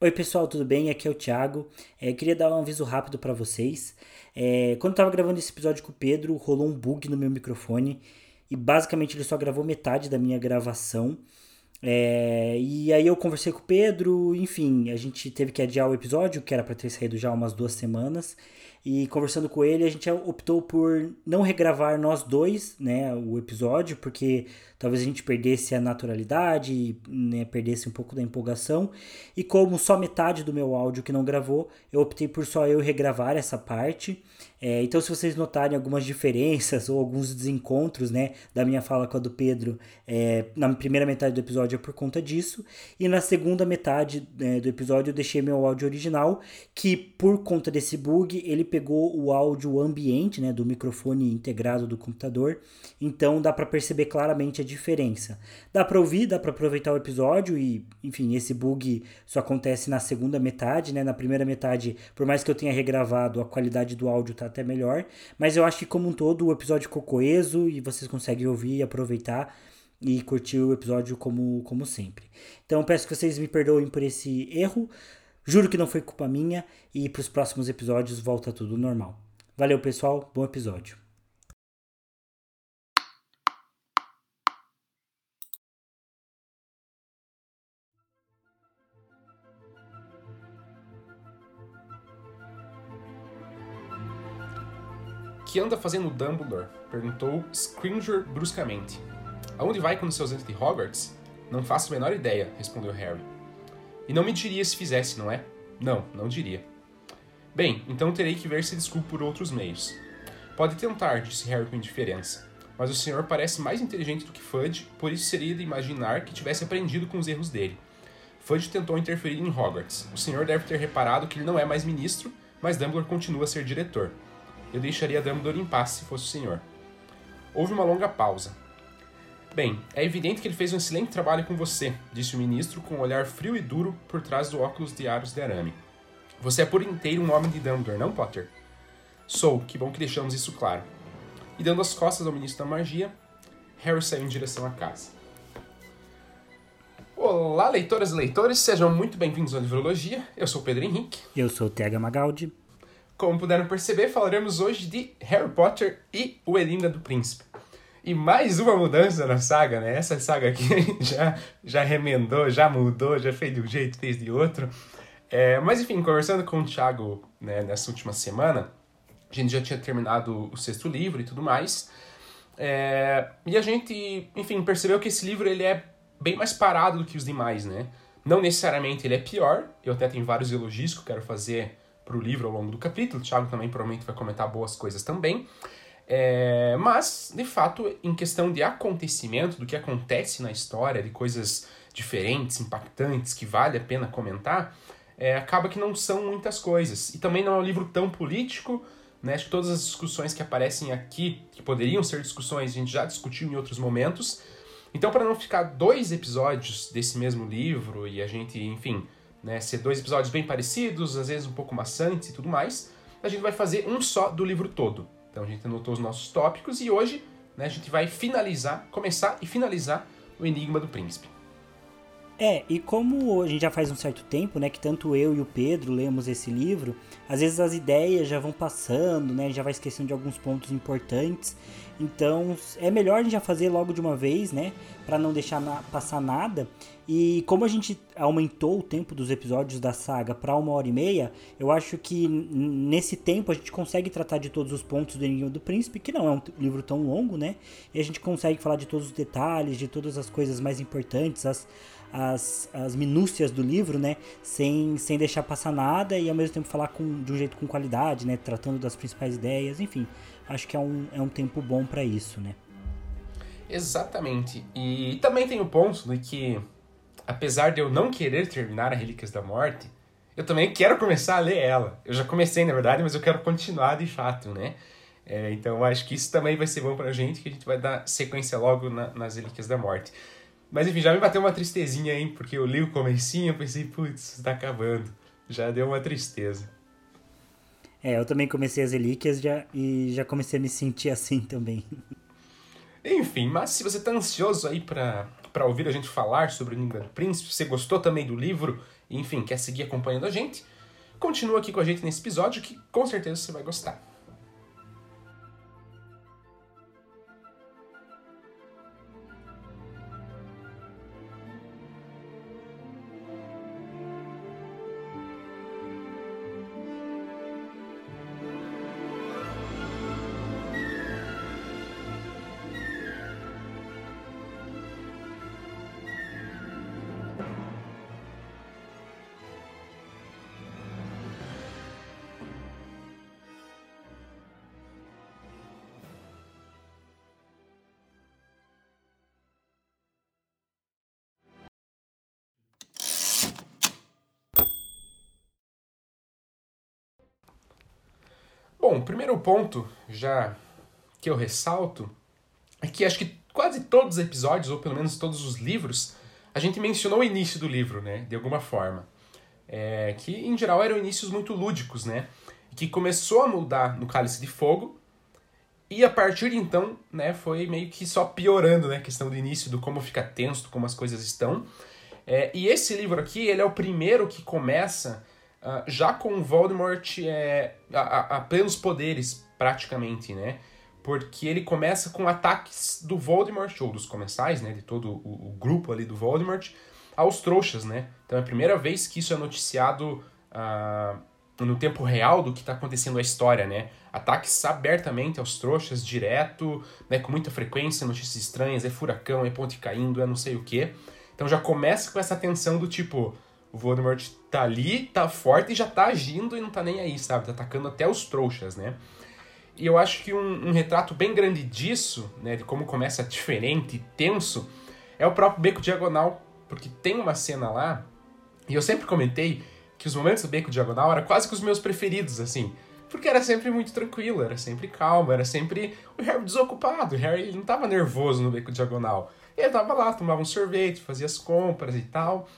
Oi pessoal, tudo bem? Aqui é o Thiago. É, queria dar um aviso rápido para vocês. É, quando eu tava gravando esse episódio com o Pedro, rolou um bug no meu microfone e basicamente ele só gravou metade da minha gravação. É, e aí eu conversei com o Pedro, enfim, a gente teve que adiar o episódio, que era para ter saído já umas duas semanas. E conversando com ele, a gente optou por não regravar nós dois, né, o episódio, porque talvez a gente perdesse a naturalidade, né, perdesse um pouco da empolgação. E como só metade do meu áudio que não gravou, eu optei por só eu regravar essa parte. É, então, se vocês notarem algumas diferenças ou alguns desencontros, né, da minha fala com a do Pedro, é, na primeira metade do episódio é por conta disso. E na segunda metade é, do episódio eu deixei meu áudio original, que por conta desse bug, ele pegou o áudio ambiente, né, do microfone integrado do computador. Então, dá para perceber claramente a diferença. Dá para ouvir, dá para aproveitar o episódio e, enfim, esse bug só acontece na segunda metade, né? Na primeira metade, por mais que eu tenha regravado, a qualidade do áudio tá até melhor, mas eu acho que como um todo o episódio ficou coeso e vocês conseguem ouvir e aproveitar e curtir o episódio como, como sempre. Então peço que vocês me perdoem por esse erro. Juro que não foi culpa minha e para os próximos episódios volta tudo normal. Valeu, pessoal. Bom episódio. que anda fazendo Dumbledore? Perguntou Scringer bruscamente. Aonde vai com seus anos de Hogwarts? Não faço a menor ideia, respondeu Harry. E não me diria se fizesse, não é? Não, não diria. Bem, então terei que ver se desculpo por outros meios. Pode tentar, disse Harry com indiferença. Mas o senhor parece mais inteligente do que Fudge, por isso seria de imaginar que tivesse aprendido com os erros dele. Fudge tentou interferir em Hogwarts. O senhor deve ter reparado que ele não é mais ministro, mas Dumbledore continua a ser diretor. Eu deixaria Dumbledore em paz se fosse o senhor. Houve uma longa pausa. Bem, é evidente que ele fez um excelente trabalho com você, disse o ministro com um olhar frio e duro por trás do óculos de aros de arame. Você é por inteiro um homem de Dumbledore, não, Potter? Sou, que bom que deixamos isso claro. E dando as costas ao ministro da magia, Harry saiu em direção à casa. Olá, leitoras e leitores, sejam muito bem-vindos à Livrologia. Eu sou o Pedro Henrique. Eu sou o TH Magaldi. Como puderam perceber, falaremos hoje de Harry Potter e o Elina do Príncipe. E mais uma mudança na saga, né? Essa saga aqui já, já remendou, já mudou, já fez de um jeito, fez de outro. É, mas enfim, conversando com o Thiago né, nessa última semana, a gente já tinha terminado o sexto livro e tudo mais. É, e a gente, enfim, percebeu que esse livro ele é bem mais parado do que os demais, né? Não necessariamente ele é pior, eu até tenho vários elogios que eu quero fazer para o livro ao longo do capítulo. O Thiago também provavelmente vai comentar boas coisas também. É, mas, de fato, em questão de acontecimento, do que acontece na história, de coisas diferentes, impactantes, que vale a pena comentar, é, acaba que não são muitas coisas. E também não é um livro tão político, né? Acho que todas as discussões que aparecem aqui, que poderiam ser discussões, a gente já discutiu em outros momentos. Então, para não ficar dois episódios desse mesmo livro e a gente, enfim, né, ser dois episódios bem parecidos, às vezes um pouco maçantes e tudo mais, a gente vai fazer um só do livro todo. Então a gente anotou os nossos tópicos e hoje né, a gente vai finalizar, começar e finalizar o Enigma do Príncipe. É, e como a gente já faz um certo tempo, né, que tanto eu e o Pedro lemos esse livro, às vezes as ideias já vão passando, né, já vai esquecendo de alguns pontos importantes. Então, é melhor a gente já fazer logo de uma vez, né, para não deixar na, passar nada. E como a gente aumentou o tempo dos episódios da saga para uma hora e meia, eu acho que nesse tempo a gente consegue tratar de todos os pontos do Enigma do Príncipe, que não é um livro tão longo, né? E a gente consegue falar de todos os detalhes, de todas as coisas mais importantes, as as, as minúcias do livro, né? Sem, sem deixar passar nada e ao mesmo tempo falar com, de um jeito com qualidade, né? Tratando das principais ideias, enfim. Acho que é um, é um tempo bom para isso, né? Exatamente. E também tem o ponto de que, apesar de eu não querer terminar a Relíquias da Morte, eu também quero começar a ler ela. Eu já comecei, na verdade, mas eu quero continuar de fato, né? É, então acho que isso também vai ser bom pra gente, que a gente vai dar sequência logo na, nas Relíquias da Morte. Mas enfim, já me bateu uma tristezinha aí, porque eu li o comecinho e pensei, putz, tá acabando. Já deu uma tristeza. É, eu também comecei as relíquias já, e já comecei a me sentir assim também. Enfim, mas se você tá ansioso aí para ouvir a gente falar sobre o Língua do Príncipe, se você gostou também do livro, enfim, quer seguir acompanhando a gente, continua aqui com a gente nesse episódio que com certeza você vai gostar. Bom, o primeiro ponto, já que eu ressalto, é que acho que quase todos os episódios, ou pelo menos todos os livros, a gente mencionou o início do livro, né? De alguma forma. É, que em geral eram inícios muito lúdicos, né? Que começou a mudar no Cálice de Fogo, e a partir de então, né, foi meio que só piorando, né? A questão do início, do como fica tenso, do como as coisas estão. É, e esse livro aqui, ele é o primeiro que começa uh, já com Voldemort é, a, a, plenos poderes, praticamente, né? Porque ele começa com ataques do Voldemort, ou dos comensais, né? De todo o, o grupo ali do Voldemort, aos trouxas, né? Então é a primeira vez que isso é noticiado uh, no tempo real do que está acontecendo na história, né? Ataques abertamente aos trouxas, direto, né? Com muita frequência, notícias estranhas, é furacão, é ponte caindo, é não sei o quê. Então já começa com essa tensão do tipo, o Voldemort tá ali, tá forte e já tá agindo e não tá nem aí, sabe? Tá atacando até os trouxas, né? E eu acho que um, um retrato bem grande disso, né, de como começa diferente e tenso, é o próprio Beco Diagonal, porque tem uma cena lá, e eu sempre comentei que os momentos do Beco Diagonal eram quase que os meus preferidos, assim, porque era sempre muito tranquilo, era sempre calmo, era sempre o Harry desocupado, o Harry não tava nervoso no Beco Diagonal. Ele tava lá, tomava um sorvete, fazia as compras e tal.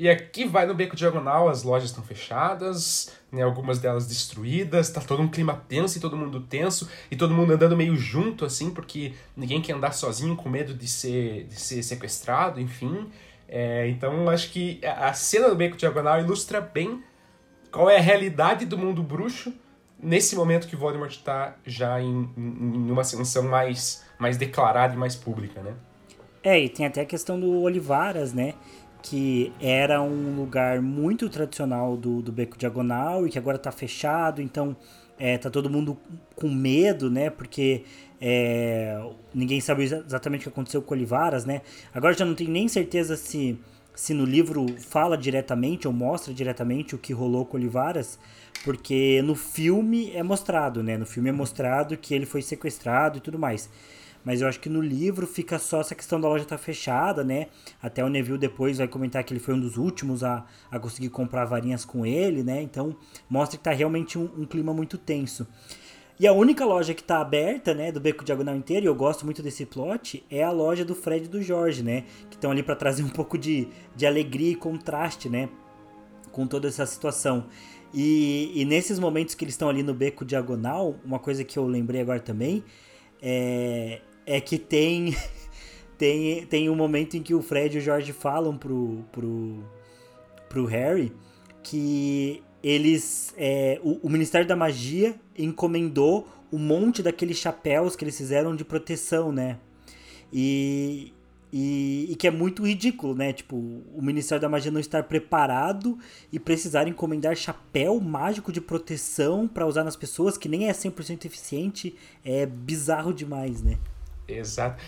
E aqui vai no Beco Diagonal, as lojas estão fechadas, né, algumas delas destruídas, tá todo um clima tenso e todo mundo tenso, e todo mundo andando meio junto, assim, porque ninguém quer andar sozinho com medo de ser, de ser sequestrado, enfim. É, então acho que a cena do Beco Diagonal ilustra bem qual é a realidade do mundo bruxo nesse momento que Voldemort está já em, em, uma ascensão mais, mais declarada e mais pública, né? É, e tem até a questão do Olivaras, né? Que era um lugar muito tradicional do, do Beco Diagonal e que agora está fechado, então é, tá todo mundo com medo, né? Porque é, ninguém sabe exatamente o que aconteceu com Olivaras, né? Agora já não tenho nem certeza se, se no livro fala diretamente ou mostra diretamente o que rolou com Olivaras, porque no filme é mostrado, né? No filme é mostrado que ele foi sequestrado e tudo mais. Mas eu acho que no livro fica só essa questão da loja estar tá fechada, né? Até o Neville depois vai comentar que ele foi um dos últimos a, a conseguir comprar varinhas com ele, né? Então mostra que tá realmente um, um clima muito tenso. E a única loja que tá aberta, né, do Beco Diagonal inteiro, e eu gosto muito desse plot, é a loja do Fred e do Jorge, né? Que estão ali para trazer um pouco de, de alegria e contraste, né? Com toda essa situação. E, e nesses momentos que eles estão ali no Beco Diagonal, uma coisa que eu lembrei agora também é, é que tem tem, tem um momento em que o Fred e o George falam pro, pro, pro Harry que eles é, o, o, Ministério da Magia encomendou um monte daqueles chapéus que eles fizeram de proteção, né? E, e, e, que é muito ridículo, né? Tipo, o Ministério da Magia não estar preparado e precisar encomendar chapéu mágico de proteção para usar nas pessoas, que nem é 100% eficiente, é bizarro demais, né? Exato.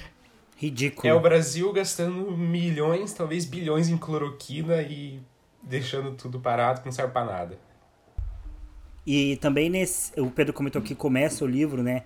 Ridículo. É o Brasil gastando milhões, talvez bilhões em cloroquina e deixando tudo parado que não serve para nada. E também nesse. O Pedro comentou que começa o livro, né?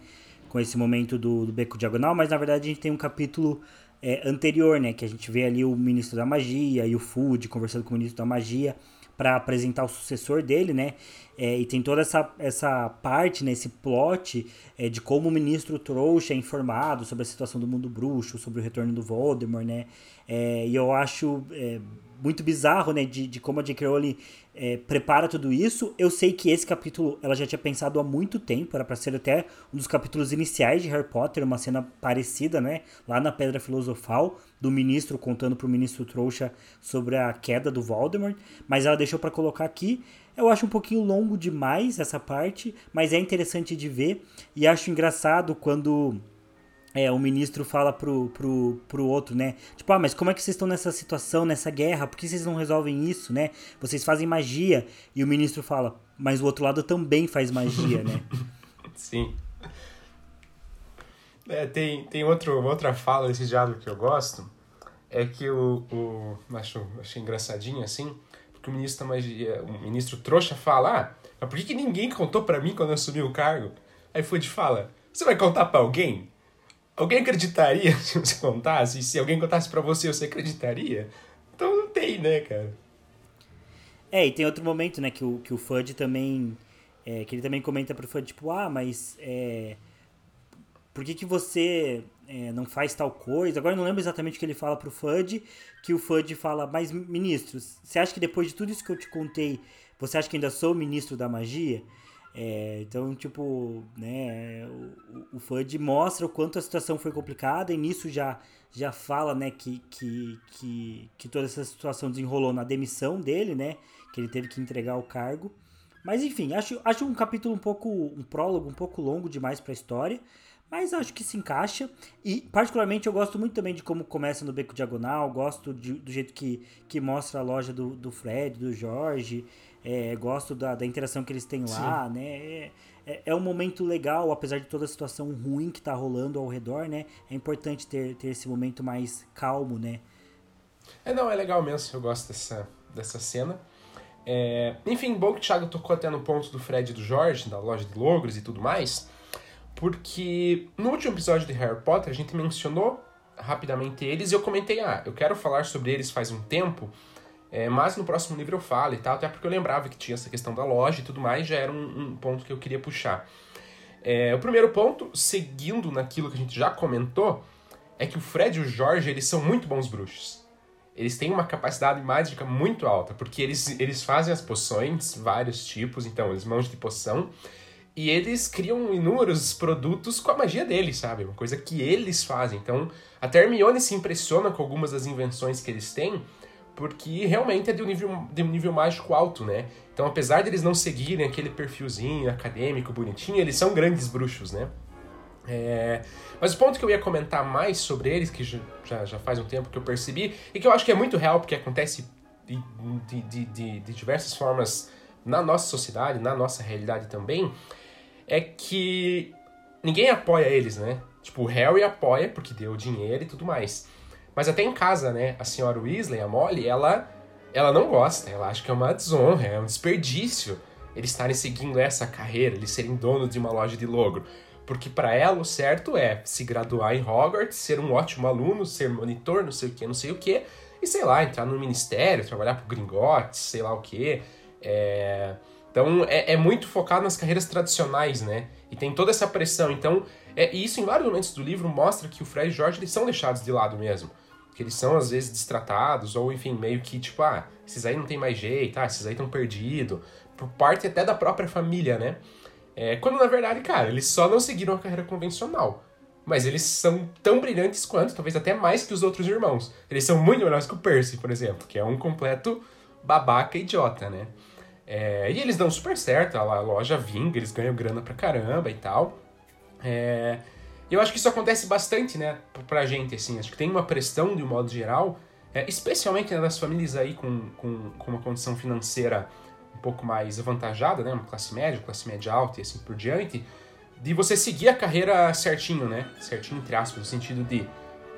Com esse momento do, do Beco Diagonal, mas na verdade a gente tem um capítulo é, anterior, né? Que a gente vê ali o ministro da magia e o Food conversando com o ministro da magia para apresentar o sucessor dele, né? É, e tem toda essa, essa parte, né, esse plot é, de como o ministro trouxa é informado sobre a situação do mundo bruxo, sobre o retorno do Voldemort, né? É, e eu acho é, muito bizarro, né, de, de como a J.K. Rowling é, prepara tudo isso. Eu sei que esse capítulo ela já tinha pensado há muito tempo, era para ser até um dos capítulos iniciais de Harry Potter, uma cena parecida, né, lá na Pedra Filosofal, do ministro contando pro ministro trouxa sobre a queda do Voldemort, mas ela deixou para colocar aqui. Eu acho um pouquinho longo demais essa parte, mas é interessante de ver e acho engraçado quando é, o ministro fala pro, pro, pro outro, né? Tipo, ah, mas como é que vocês estão nessa situação, nessa guerra? Por que vocês não resolvem isso, né? Vocês fazem magia. E o ministro fala, mas o outro lado também faz magia, né? Sim. É, tem tem outro, outra fala desse diálogo que eu gosto. É que o. o acho, achei engraçadinho assim. Porque o ministro magia. O ministro trouxa fala: Ah, mas por que, que ninguém contou para mim quando eu assumi o cargo? Aí Fudge fala: Você vai contar para alguém? Alguém acreditaria se você contasse? Se alguém contasse para você, você acreditaria? Então não tem, né, cara? É, e tem outro momento, né, que o, que o Fudge também. É, que ele também comenta pro Fudge, tipo, ah, mas. É, por que, que você é, não faz tal coisa? Agora eu não lembro exatamente o que ele fala pro Fudge, que o Fudge fala, mas ministro, você acha que depois de tudo isso que eu te contei, você acha que ainda sou ministro da magia? É, então, tipo, né, o, o FUD mostra o quanto a situação foi complicada e nisso já, já fala, né, que, que, que, que toda essa situação desenrolou na demissão dele, né, que ele teve que entregar o cargo. Mas enfim, acho, acho um capítulo um pouco, um prólogo um pouco longo demais para a história, mas acho que se encaixa. E, particularmente, eu gosto muito também de como começa no Beco Diagonal, gosto de, do jeito que, que mostra a loja do, do Fred, do Jorge. É, gosto da, da interação que eles têm lá, Sim. né? É, é, é, um momento legal, apesar de toda a situação ruim que tá rolando ao redor, né? É importante ter, ter esse momento mais calmo, né? É, não, é legal mesmo, eu gosto dessa, dessa cena. É, enfim, bom que o Thiago tocou até no ponto do Fred e do Jorge, da loja de logros e tudo mais, porque no último episódio de Harry Potter a gente mencionou rapidamente eles e eu comentei, ah, eu quero falar sobre eles faz um tempo, é, mas no próximo livro eu falo e tal, até porque eu lembrava que tinha essa questão da loja e tudo mais, já era um, um ponto que eu queria puxar. É, o primeiro ponto, seguindo naquilo que a gente já comentou, é que o Fred e o Jorge, eles são muito bons bruxos. Eles têm uma capacidade mágica muito alta, porque eles, eles fazem as poções, vários tipos, então eles manjam de poção, e eles criam inúmeros produtos com a magia deles, sabe? Uma coisa que eles fazem. Então, a Hermione se impressiona com algumas das invenções que eles têm, porque realmente é de um nível, de um nível mágico alto, né? Então, apesar de eles não seguirem aquele perfilzinho acadêmico, bonitinho, eles são grandes bruxos, né? É... Mas o ponto que eu ia comentar mais sobre eles, que já, já faz um tempo que eu percebi, e que eu acho que é muito real, porque acontece de, de, de, de diversas formas na nossa sociedade, na nossa realidade também, é que ninguém apoia eles, né? Tipo, o Harry apoia porque deu dinheiro e tudo mais. Mas até em casa, né? A senhora Weasley, a Molly, ela, ela não gosta. Ela acha que é uma desonra, é um desperdício eles estarem seguindo essa carreira, eles serem donos de uma loja de logro. Porque para ela o certo é se graduar em Hogwarts, ser um ótimo aluno, ser monitor, não sei o que, não sei o que, e sei lá, entrar no ministério, trabalhar pro Gringotts, sei lá o que. É... Então é, é, muito focado nas carreiras tradicionais, né? E tem toda essa pressão. Então, é, e isso em vários momentos do livro mostra que o Fred e o George eles são deixados de lado mesmo que eles são às vezes destratados, ou enfim, meio que tipo, ah, esses aí não tem mais jeito, ah, esses aí estão perdidos, por parte até da própria família, né? É, quando na verdade, cara, eles só não seguiram a carreira convencional. Mas eles são tão brilhantes quanto, talvez até mais que os outros irmãos. Eles são muito melhores que o Percy, por exemplo, que é um completo babaca idiota, né? É, e eles dão super certo, a loja vinga, eles ganham grana pra caramba e tal. É, eu acho que isso acontece bastante, né, pra gente, assim. Acho que tem uma pressão, de um modo geral, é, especialmente né, nas famílias aí com, com, com uma condição financeira um pouco mais avantajada, né, uma classe média, classe média alta e assim por diante, de você seguir a carreira certinho, né, certinho entre aspas, no sentido de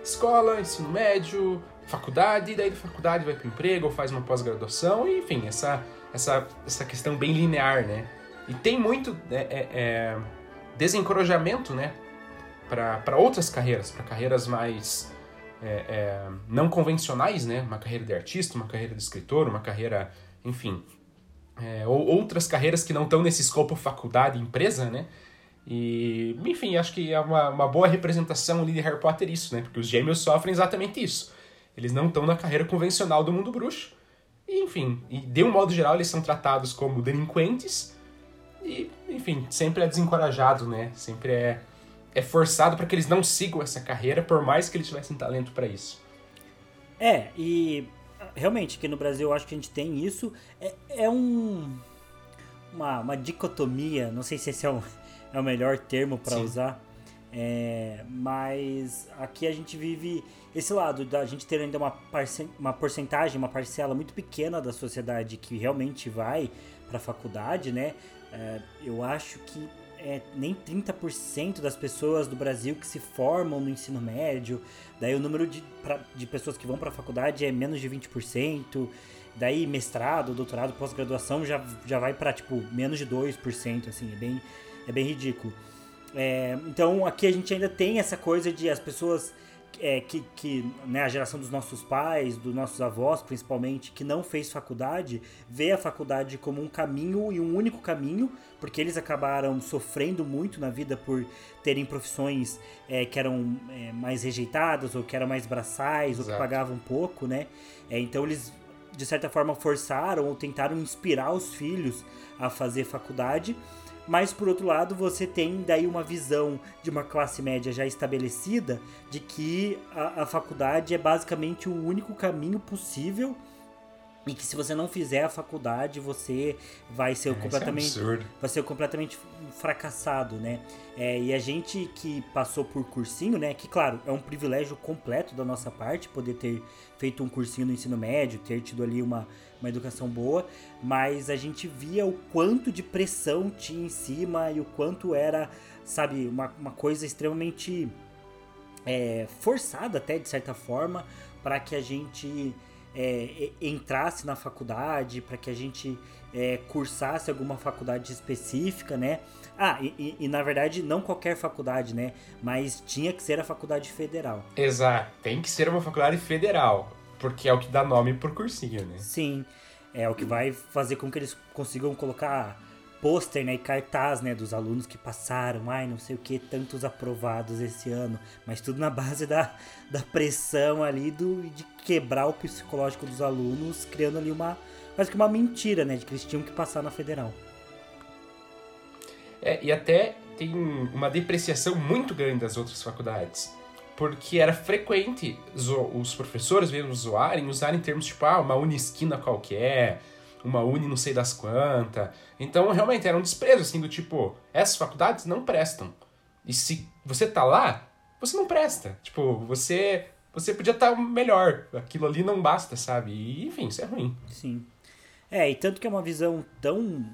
escola, ensino médio, faculdade, e daí da faculdade vai para emprego ou faz uma pós-graduação, enfim, essa, essa, essa questão bem linear, né. E tem muito é, é, é desencorajamento, né, para outras carreiras, para carreiras mais é, é, não convencionais, né? Uma carreira de artista, uma carreira de escritor, uma carreira, enfim, é, ou outras carreiras que não estão nesse escopo faculdade, empresa, né? E, enfim, acho que é uma, uma boa representação ali de Harry Potter isso, né? Porque os gêmeos sofrem exatamente isso. Eles não estão na carreira convencional do mundo bruxo. E, enfim, e de um modo geral, eles são tratados como delinquentes. E, enfim, sempre é desencorajado, né? Sempre é, é forçado para que eles não sigam essa carreira, por mais que eles tivessem talento para isso. É, e realmente, aqui no Brasil eu acho que a gente tem isso. É, é um. Uma, uma dicotomia, não sei se esse é o, é o melhor termo para usar, é, mas aqui a gente vive esse lado da gente ter ainda uma, uma porcentagem, uma parcela muito pequena da sociedade que realmente vai para a faculdade, né? É, eu acho que é, nem 30% das pessoas do Brasil que se formam no ensino médio. Daí o número de, pra, de pessoas que vão para a faculdade é menos de 20%. Daí mestrado, doutorado, pós-graduação já, já vai para tipo menos de 2%, assim, é bem, é bem ridículo. É, então aqui a gente ainda tem essa coisa de as pessoas é, que, que né, a geração dos nossos pais, dos nossos avós principalmente, que não fez faculdade, vê a faculdade como um caminho e um único caminho, porque eles acabaram sofrendo muito na vida por terem profissões é, que eram é, mais rejeitadas, ou que eram mais braçais, Exato. ou que pagavam pouco, né? É, então eles, de certa forma, forçaram ou tentaram inspirar os filhos a fazer faculdade mas por outro lado você tem daí uma visão de uma classe média já estabelecida de que a, a faculdade é basicamente o único caminho possível e que se você não fizer a faculdade você vai ser é, completamente é vai ser completamente fracassado né? É, e a gente que passou por cursinho né que claro é um privilégio completo da nossa parte poder ter feito um cursinho no ensino médio ter tido ali uma uma educação boa, mas a gente via o quanto de pressão tinha em cima e o quanto era, sabe, uma, uma coisa extremamente é, forçada até de certa forma para que a gente é, entrasse na faculdade, para que a gente é, cursasse alguma faculdade específica, né? Ah, e, e, e, na verdade não qualquer faculdade, né? Mas tinha que ser a faculdade federal. Exato, tem que ser uma faculdade federal. Porque é o que dá nome pro cursinho, né? Sim. É o que vai fazer com que eles consigam colocar pôster né, e cartaz né, dos alunos que passaram, ai, não sei o que, tantos aprovados esse ano, mas tudo na base da, da pressão ali do, de quebrar o psicológico dos alunos, criando ali uma quase que uma mentira, né, de que eles tinham que passar na federal. É, e até tem uma depreciação muito grande das outras faculdades porque era frequente os professores mesmo zoarem, usarem termos tipo, ah, uma unisquina qualquer, uma uni não sei das quantas. Então, realmente, era um desprezo, assim, do tipo, essas faculdades não prestam. E se você tá lá, você não presta. Tipo, você você podia estar tá melhor. Aquilo ali não basta, sabe? E, enfim, isso é ruim. Sim. É, e tanto que é uma visão tão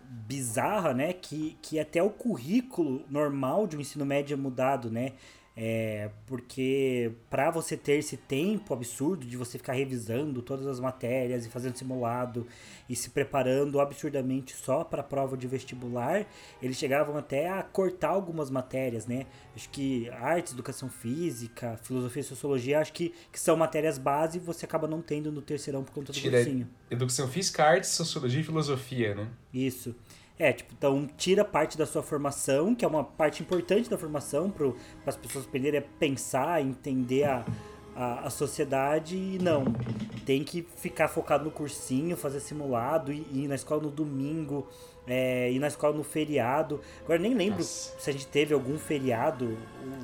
bizarra, né, que, que até o currículo normal de um ensino médio é mudado, né? É, porque para você ter esse tempo absurdo de você ficar revisando todas as matérias e fazendo simulado e se preparando absurdamente só para a prova de vestibular, eles chegavam até a cortar algumas matérias, né? Acho que artes, educação física, filosofia e sociologia, acho que, que são matérias base e você acaba não tendo no terceirão por conta do Tira cursinho. Educação física, artes, sociologia e filosofia, né? Isso. É, tipo, então tira parte da sua formação, que é uma parte importante da formação para as pessoas aprenderem a pensar, entender a, a, a, sociedade e não. Tem que ficar focado no cursinho, fazer simulado, ir, ir na escola no domingo, é, ir na escola no feriado. Agora nem lembro Nossa. se a gente teve algum feriado.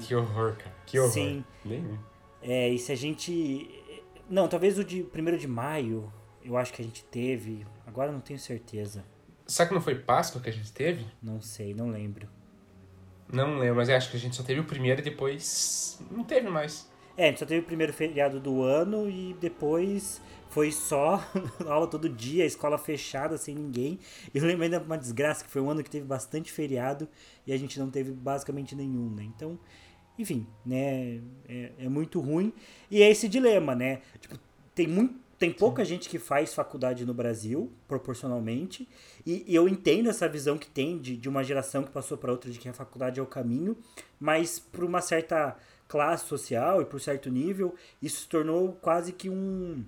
Que horror, cara. Que horror. Sim. Nem é, e se a gente. Não, talvez o de 1 de maio, eu acho que a gente teve. Agora não tenho certeza. Será que não foi Páscoa que a gente teve? Não sei, não lembro. Não lembro, mas acho que a gente só teve o primeiro e depois não teve mais. É, a gente só teve o primeiro feriado do ano e depois foi só aula todo dia, escola fechada, sem ninguém. Eu lembro ainda uma desgraça que foi um ano que teve bastante feriado e a gente não teve basicamente nenhum, né? Então, enfim, né? É, é muito ruim. E é esse dilema, né? Tipo, tem muito tem pouca Sim. gente que faz faculdade no Brasil, proporcionalmente, e, e, eu entendo essa visão que tem de, de uma geração que passou para outra de que a faculdade é o caminho, mas por uma certa classe social e por certo nível, isso se tornou quase que um,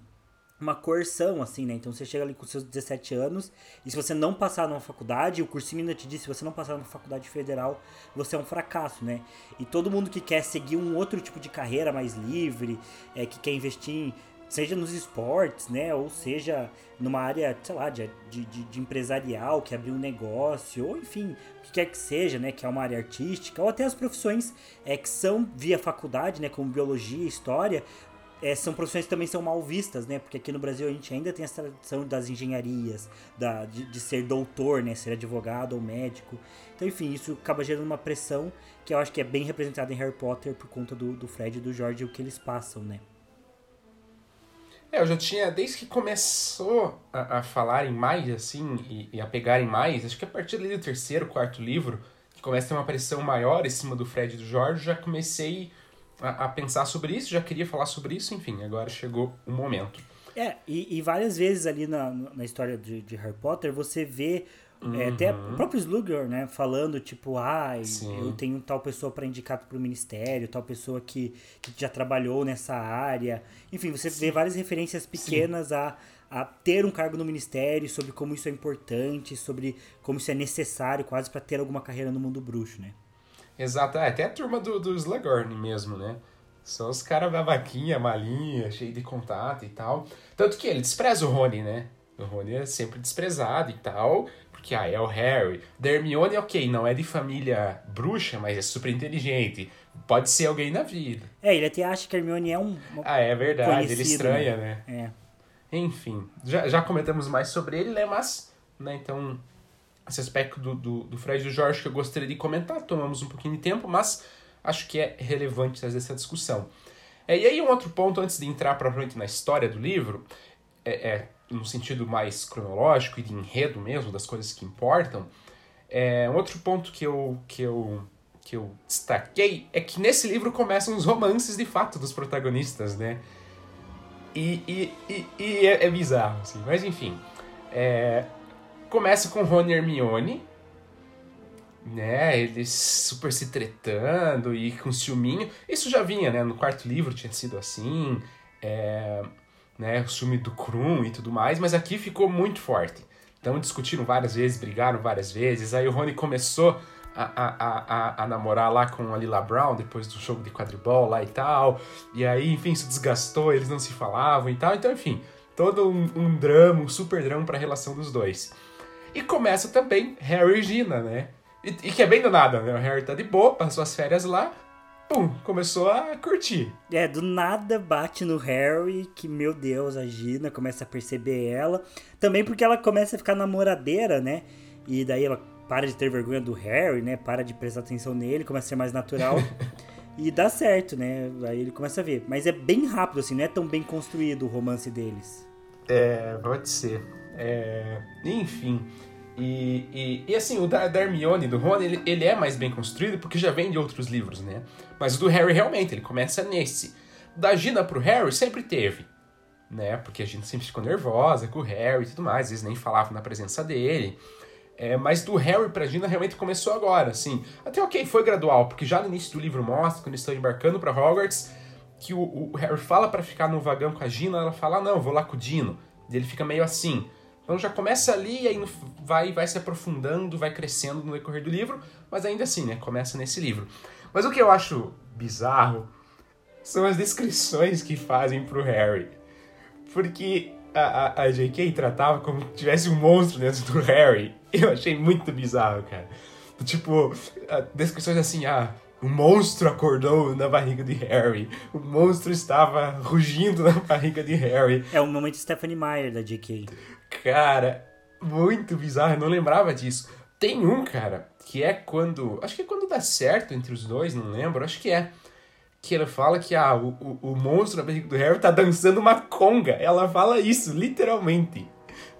uma coerção, assim, né? Então você chega ali com seus 17 anos e se você não passar numa faculdade, o cursinho ainda te diz, se você não passar numa faculdade federal, você é um fracasso, né? E todo mundo que quer seguir um outro tipo de carreira mais livre, é, que quer investir em, seja nos esportes, né? Ou seja numa área, sei lá, de, de, de empresarial, que abrir um negócio, ou enfim, o que quer que seja, né? Que é uma área artística, ou até as profissões é, que são via faculdade, né? Como biologia, história, é, são profissões que também são mal vistas, né? Porque aqui no Brasil a gente ainda tem essa tradição das engenharias, da, de, de, ser doutor, né? Ser advogado ou médico. Então, enfim, isso acaba gerando uma pressão que eu acho que é bem representada em Harry Potter por conta do, do Fred e do George e o que eles passam, né? É, eu já tinha, desde que começou a, a falarem mais, assim, e, e, a pegarem mais, acho que a partir do terceiro, quarto livro, que começa a ter uma pressão maior em cima do Fred e do George, já comecei a, a, pensar sobre isso, já queria falar sobre isso, enfim, agora chegou o momento. É, e, e várias vezes ali na, na história de, de Harry Potter você vê Uhum. É, até o uhum. próprio Slugger, né, falando, tipo, ah, eu tenho tal pessoa para indicar para o ministério, tal pessoa que, que já trabalhou nessa área. Enfim, você Sim. vê várias referências pequenas a, a ter um cargo no ministério, sobre como isso é importante, sobre como isso é necessário quase para ter alguma carreira no mundo bruxo, né? Exato, é, até a turma do, do Slughorn mesmo, né? São os caras babaquinha, malinha, cheio de contato e tal. Tanto que ele despreza o Rony, né? O Rony é sempre desprezado e tal, porque ah, é o Harry. Da Hermione, ok, não é de família bruxa, mas é super inteligente. Pode ser alguém na vida. É, ele até acha que a Hermione é um. Ah, é verdade, ele estranha, né? né? É. Enfim, já, já comentamos mais sobre ele, né? Mas, né, então, esse aspecto do, do, do Fred e do Jorge que eu gostaria de comentar, tomamos um pouquinho de tempo, mas acho que é relevante trazer essa discussão. É, e aí, um outro ponto, antes de entrar propriamente na história do livro, é, é no sentido mais cronológico e de enredo mesmo, das coisas que importam, é, um outro ponto que eu, que, eu, que eu destaquei é que nesse livro começam os romances de fato dos protagonistas, né? E, e, e, e é, é, bizarro, assim. Mas enfim. É, começa com Rony e Hermione, né? Eles super se tretando e com ciúminho. Isso já vinha, né? No quarto livro tinha sido assim. É, né, o ciúme do Krum e tudo mais, mas aqui ficou muito forte. Então discutiram várias vezes, brigaram várias vezes. Aí o Rony começou a, a, a, a, namorar lá com a Lila Brown depois do jogo de quadribol lá e tal. E aí, enfim, isso desgastou, eles não se falavam e tal. Então, enfim, todo um, um drama, um super drama para a relação dos dois. E começa também Harry e Gina, né? E, e que é bem do nada, né? O Harry tá de boa, passou as férias lá, pum, começou a curtir. É, do nada bate no Harry, que, meu Deus, a Gina começa a perceber ela. Também porque ela começa a ficar namoradeira, né? E daí ela para de ter vergonha do Harry, né? Para de prestar atenção nele, começa a ser mais natural. e dá certo, né? Aí ele começa a ver. Mas é bem rápido, assim, não é tão bem construído o romance deles. É, pode ser. É... Enfim. E, e, e, assim, o da, da Hermione, do Ron, ele, ele é mais bem construído porque já vem de outros livros, né? Mas o do Harry realmente, ele começa nesse. Da Gina pro Harry sempre teve, né? Porque a Gina sempre ficou nervosa com o Harry e tudo mais, às vezes nem falava na presença dele. É, mas do Harry pra Gina realmente começou agora, assim. Até ok, foi gradual, porque já no início do livro mostra, quando eles estão embarcando para Hogwarts, que o, o Harry fala para ficar no vagão com a Gina, ela fala, ah, não, vou lá com o Dino. E ele fica meio assim. Então já começa ali e aí vai, vai se aprofundando, vai crescendo no decorrer do livro, mas ainda assim, né? Começa nesse livro. Mas o que eu acho bizarro são as descrições que fazem pro Harry. Porque a, a, a J.K. tratava como se tivesse um monstro dentro do Harry. Eu achei muito bizarro, cara. Tipo, descrições assim, ah, o monstro acordou na barriga de Harry. O monstro estava rugindo na barriga de Harry. É o momento Stephanie Meyer da J.K. Cara, muito bizarro, eu não lembrava disso. Tem um, cara, que é quando. Acho que é quando dá certo entre os dois, não lembro, acho que é. Que ela fala que ah, o, o, o monstro do Harry tá dançando uma conga. Ela fala isso, literalmente.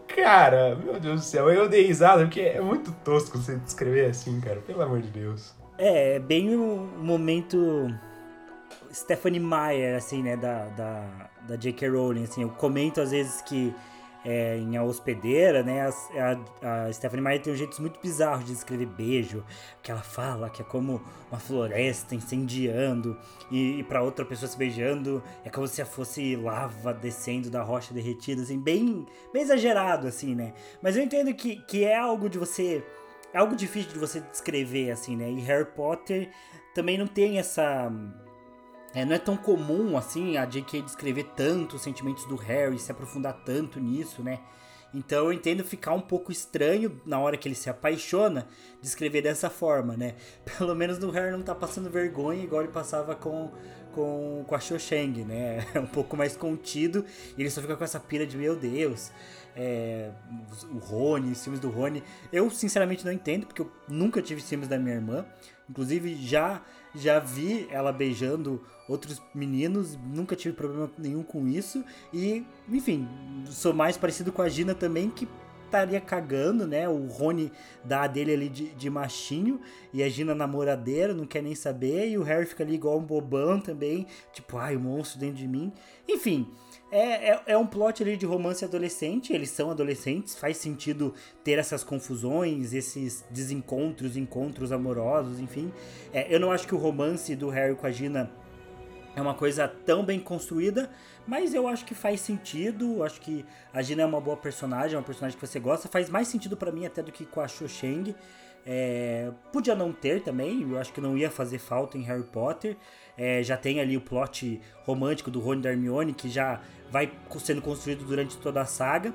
Cara, meu Deus do céu, eu dei risada, porque é muito tosco você descrever assim, cara, pelo amor de Deus. É, é bem o momento Stephanie Meyer, assim, né, da, da, da J.K. Rowling, assim, eu comento às vezes que é, em A Hospedeira, né? A, a, Stephanie Meyer tem um jeito muito bizarro de escrever beijo, que ela fala que é como uma floresta incendiando e, e para outra pessoa se beijando é como se fosse lava descendo da rocha derretida, assim, bem, bem exagerado, assim, né? Mas eu entendo que, que é algo de você. É algo difícil de você descrever, assim, né? E Harry Potter também não tem essa é, não é tão comum assim a J.K. descrever tanto os sentimentos do Harry, se aprofundar tanto nisso, né? Então eu entendo ficar um pouco estranho na hora que ele se apaixona de escrever dessa forma, né? Pelo menos no Harry não tá passando vergonha igual ele passava com, com, com a Cho né? É um pouco mais contido e ele só fica com essa pira de meu Deus. É, o Rony, os filmes do Rony. Eu sinceramente não entendo, porque eu nunca tive filmes da minha irmã. Inclusive já já vi ela beijando outros meninos, nunca tive problema nenhum com isso. E, enfim, sou mais parecido com a Gina também, que estaria cagando, né? O Rony dá a dele ali de, de, machinho e a Gina namoradeira, não quer nem saber. E o Harry fica ali igual um bobão também, tipo, ai, o monstro dentro de mim. Enfim, é, é, é, um plot ali de romance adolescente, eles são adolescentes, faz sentido ter essas confusões, esses desencontros, encontros amorosos, enfim. É, eu não acho que o romance do Harry com a Gina é uma coisa tão bem construída, mas eu acho que faz sentido. Acho que a Gina é uma boa personagem, é uma personagem que você gosta. Faz mais sentido para mim até do que com a Cho Chang. É, podia não ter também, eu acho que não ia fazer falta em Harry Potter. É, já tem ali o plot romântico do Rony da Hermione, que já vai sendo construído durante toda a saga.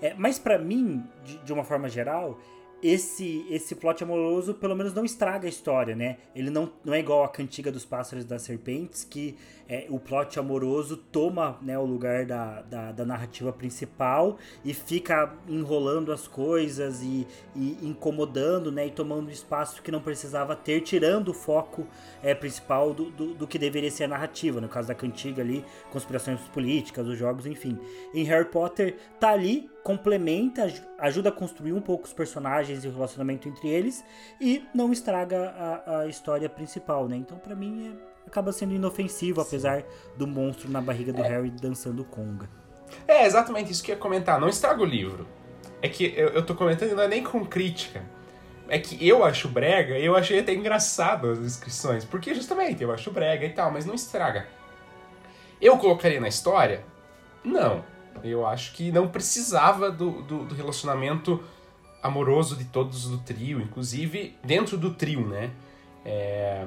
É, mas para mim, de, de uma forma geral, esse esse plot amoroso pelo menos não estraga a história, né? Ele não, não é igual a Cantiga dos Pássaros e das Serpentes, que é, o plot amoroso toma né, o lugar da, da, da, narrativa principal e fica enrolando as coisas e, e, incomodando, né? E tomando espaço que não precisava ter, tirando o foco é, principal do, do, do, que deveria ser a narrativa. No caso da Cantiga ali, conspirações políticas, os jogos, enfim. Em Harry Potter, tá ali complementa, ajuda a construir um pouco os personagens e o relacionamento entre eles e não estraga a, a história principal, né? Então, para mim, é, acaba sendo inofensivo, apesar do monstro na barriga do é. Harry dançando conga. É exatamente isso que eu ia comentar. Não estraga o livro. É que eu, eu tô comentando não é nem com crítica. É que eu acho brega e eu achei até engraçado as descrições. Porque justamente eu acho brega e tal, mas não estraga. Eu colocaria na história? Não. Eu acho que não precisava do, do, do relacionamento amoroso de todos do trio, inclusive dentro do trio, né? É...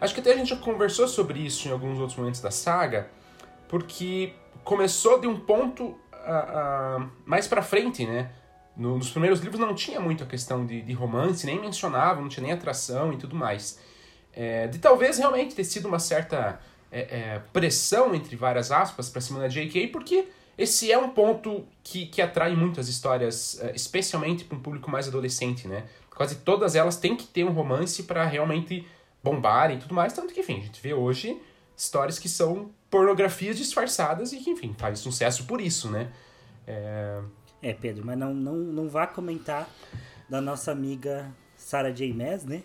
Acho que até a gente já conversou sobre isso em alguns outros momentos da saga, porque começou de um ponto uh, uh, mais para frente, né? No, nos primeiros livros não tinha muito a questão de, de, romance, nem mencionava, não tinha nem atração e tudo mais. É, de talvez realmente ter sido uma certa é, é, pressão, entre várias aspas, para cima da J.K., porque esse é um ponto que, que atrai muitas histórias, eh, especialmente para um público mais adolescente, né? Quase todas elas têm que ter um romance para realmente bombarem e tudo mais, tanto que, enfim, a gente vê hoje histórias que são pornografias disfarçadas e que, enfim, faz sucesso por isso, né? É, é Pedro, mas não, não, não vá comentar da nossa amiga Sarah J. Né?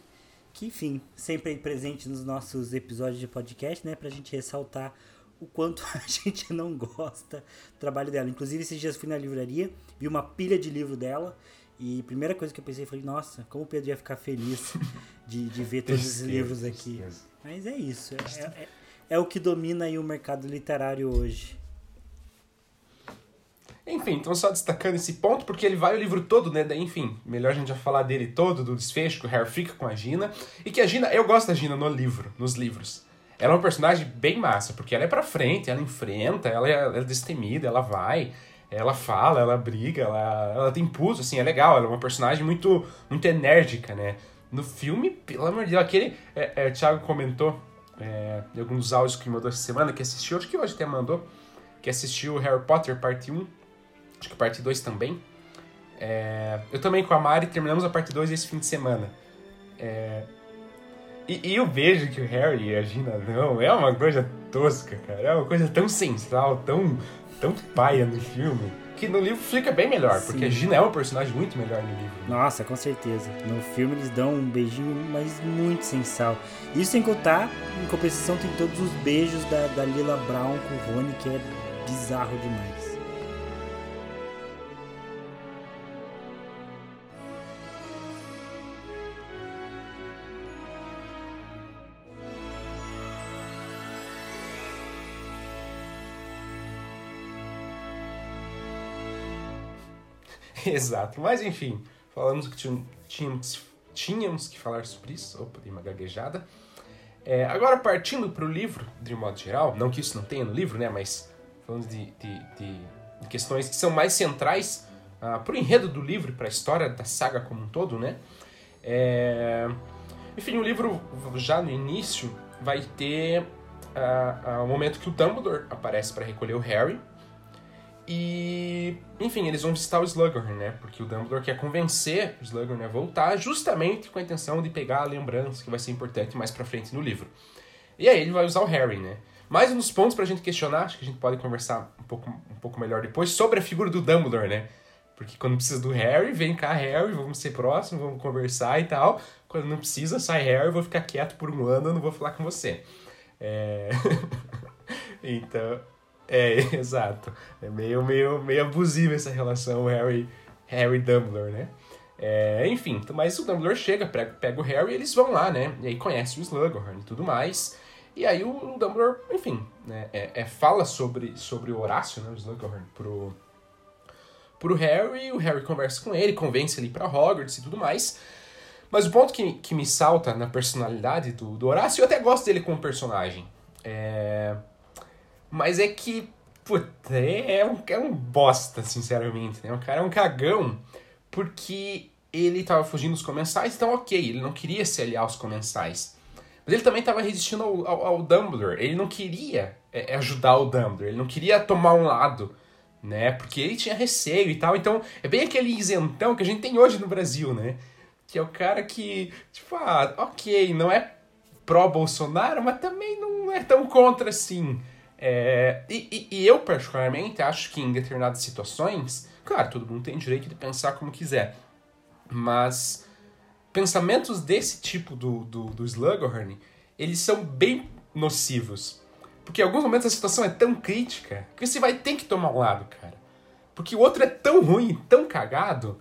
Que, enfim, sempre é presente nos nossos episódios de podcast, né? Pra gente ressaltar o quanto a gente não gosta do trabalho dela. Inclusive, esses dias fui na livraria, vi uma pilha de livro dela. E a primeira coisa que eu pensei foi, nossa, como o Pedro ia ficar feliz de, de ver todos esses livros aqui. Mas é isso, é, é, é, o que domina aí o mercado literário hoje. Enfim, então só destacando esse ponto, porque ele vai o livro todo, né? Daí, enfim, melhor a gente já falar dele todo, do desfecho que o Harry fica com a Gina. E que a Gina, eu gosto da Gina no livro, nos livros. Ela é uma personagem bem massa, porque ela é pra frente, ela enfrenta, ela é, ela é destemida, ela vai, ela fala, ela briga, ela, ela tem impulso, assim, é legal. Ela é uma personagem muito, muito enérgica, né? No filme, pelo amor de Deus, aquele. É, é, o Thiago comentou é, em alguns áudios que mandou essa semana, que assistiu, acho que hoje até mandou, que assistiu Harry Potter parte 1, acho que parte 2 também. É, eu também com a Mari terminamos a parte 2 esse fim de semana. É, e, e o beijo que o Harry e a Gina dão é uma coisa tosca, cara. É uma coisa tão sensual, tão, tão paia no filme, que no livro fica bem melhor, Sim. porque a Gina é um personagem muito melhor no livro. Nossa, com certeza. No filme eles dão um beijinho, mas muito sensual. Isso sem contar, em compensação, tem todos os beijos da, da Lila Brown com o Rony, que é bizarro demais. Exato. Mas enfim, falamos que tínhamos, tínhamos que falar sobre isso. Opa, dei uma gaguejada. É, agora, partindo para o livro, de modo geral, não que isso não tenha no livro, né? Mas falando de, de, de, de questões que são mais centrais uh, para o enredo do livro, para a história da saga como um todo, né? É... Enfim, o livro, já no início, vai ter uh, uh, o momento que o Dumbledore aparece para recolher o Harry. E, enfim, eles vão visitar o Slughorn, né? Porque o Dumbledore quer convencer o Slughorn a voltar, justamente com a intenção de pegar a lembrança que vai ser importante mais pra frente no livro. E aí ele vai usar o Harry, né? Mais uns pontos pra gente questionar, acho que a gente pode conversar um pouco, um pouco melhor depois, sobre a figura do Dumbledore, né? Porque quando precisa do Harry, vem cá, Harry, vamos ser próximos, vamos conversar e tal. Quando não precisa, sai Harry, vou ficar quieto por um ano, não vou falar com você. É... então, é, exato. É meio, meio, meio abusiva essa relação Harry, Harry Dumbledore, né? É, enfim, mas o Dumbledore chega, pega, pega o Harry e eles vão lá, né? E aí conhece o Slughorn e tudo mais. E aí o, o Dumbledore, enfim, né, é, é, fala sobre, sobre o Horácio, né, o Slughorn, pro, pro Harry, o Harry conversa com ele, convence ele para Hogwarts e tudo mais. Mas o ponto que, que me salta na personalidade do, do Horácio, eu até gosto dele como personagem. É... Mas é que, puta, é, é um, é um bosta, sinceramente, né? O cara é um cagão, porque ele tava fugindo dos comensais, então ok, ele não queria se aliar aos comensais. Mas ele também estava resistindo ao, ao, ao, Dumbledore. Ele não queria é, é, ajudar o Dumbledore, ele não queria tomar um lado, né? Porque ele tinha receio e tal. Então, é bem aquele isentão que a gente tem hoje no Brasil, né? Que é o cara que, tipo, ah, ok, não é pró-Bolsonaro, mas também não é tão contra assim. É, e, e, e, eu, particularmente, acho que em determinadas situações, claro, todo mundo tem direito de pensar como quiser, mas pensamentos desse tipo do, do, do Slughorn, eles são bem nocivos. Porque em alguns momentos a situação é tão crítica que você vai ter que tomar um lado, cara. Porque o outro é tão ruim, tão cagado,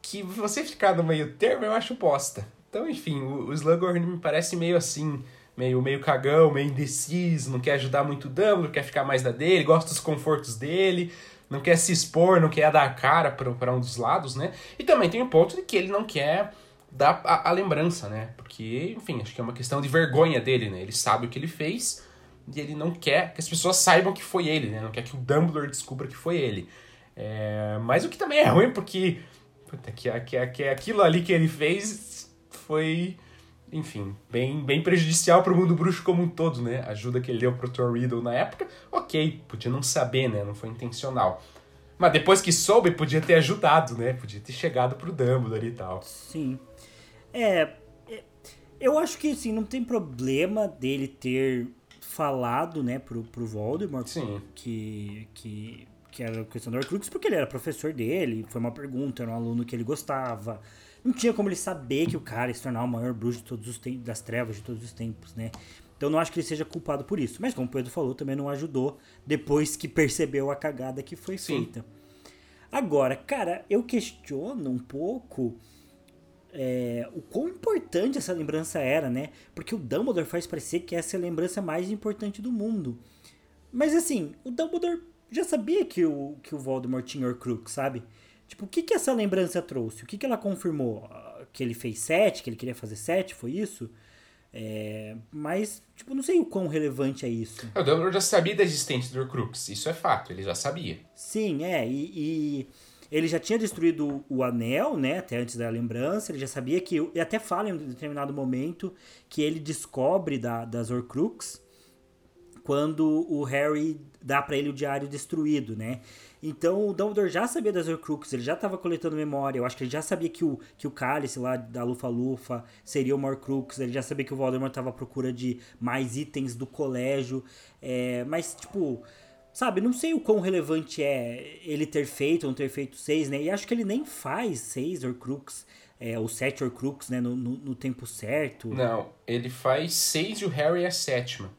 que você ficar no meio termo eu acho bosta. Então, enfim, o, o Slughorn me parece meio assim meio, meio cagão, meio indeciso, não quer ajudar muito o Dumbledore, quer ficar mais da dele, gosta dos confortos dele, não quer se expor, não quer dar a cara para um dos lados, né? E também tem o ponto de que ele não quer dar a, a, lembrança, né? Porque, enfim, acho que é uma questão de vergonha dele, né? Ele sabe o que ele fez e ele não quer que as pessoas saibam que foi ele, né? Não quer que o Dumbledore descubra que foi ele. É... Mas o que também é ruim, porque puta, que, que, que aquilo ali que ele fez foi enfim, bem, bem prejudicial para o mundo bruxo como um todo, né? A ajuda que ele deu pro Thor Riddle na época, ok, podia não saber, né? Não foi intencional. Mas depois que soube, podia ter ajudado, né? Podia ter chegado pro Dumbledore e tal. Sim. É, é. Eu acho que, assim, não tem problema dele ter falado, né, pro, pro Voldemort Sim. que, que, que era o questão do Horcrux, porque ele era professor dele, foi uma pergunta, era um aluno que ele gostava não tinha como ele saber que o cara ia se tornar o maior bruxo de todos os tempos, das trevas de todos os tempos, né? Então não acho que ele seja culpado por isso. Mas como o Pedro falou, também não ajudou depois que percebeu a cagada que foi Sim. feita. Agora, cara, eu questiono um pouco é, o quão importante essa lembrança era, né? Porque o Dumbledore faz parecer que essa é a lembrança mais importante do mundo. Mas assim, o Dumbledore já sabia que o, que o Voldemort tinha Horcrux, sabe? Tipo, o que que essa lembrança trouxe? O que que ela confirmou? Que ele fez sete, que ele queria fazer sete, foi isso? É, mas, tipo, não sei o quão relevante é isso. O Dumbledore já sabia da existência do Horcrux, isso é fato, ele já sabia. Sim, é, e, e, ele já tinha destruído o anel, né, até antes da lembrança, ele já sabia que, e até fala em um determinado momento que ele descobre da, das Horcrux quando o Harry dá para ele o diário destruído, né? Então o Dumbledore já sabia das Horcruxes, ele já estava coletando memória. Eu acho que ele já sabia que o, que o cálice lá da Lufa-Lufa seria uma Horcrux. Ele já sabia que o Voldemort estava à procura de mais itens do colégio. É, mas, tipo, sabe, não sei o quão relevante é ele ter feito ou não ter feito seis, né? E acho que ele nem faz seis Horcrux. É, ou sete Horcrux, né, no, no, no tempo certo. Não, ele faz seis e o Harry é a sétima.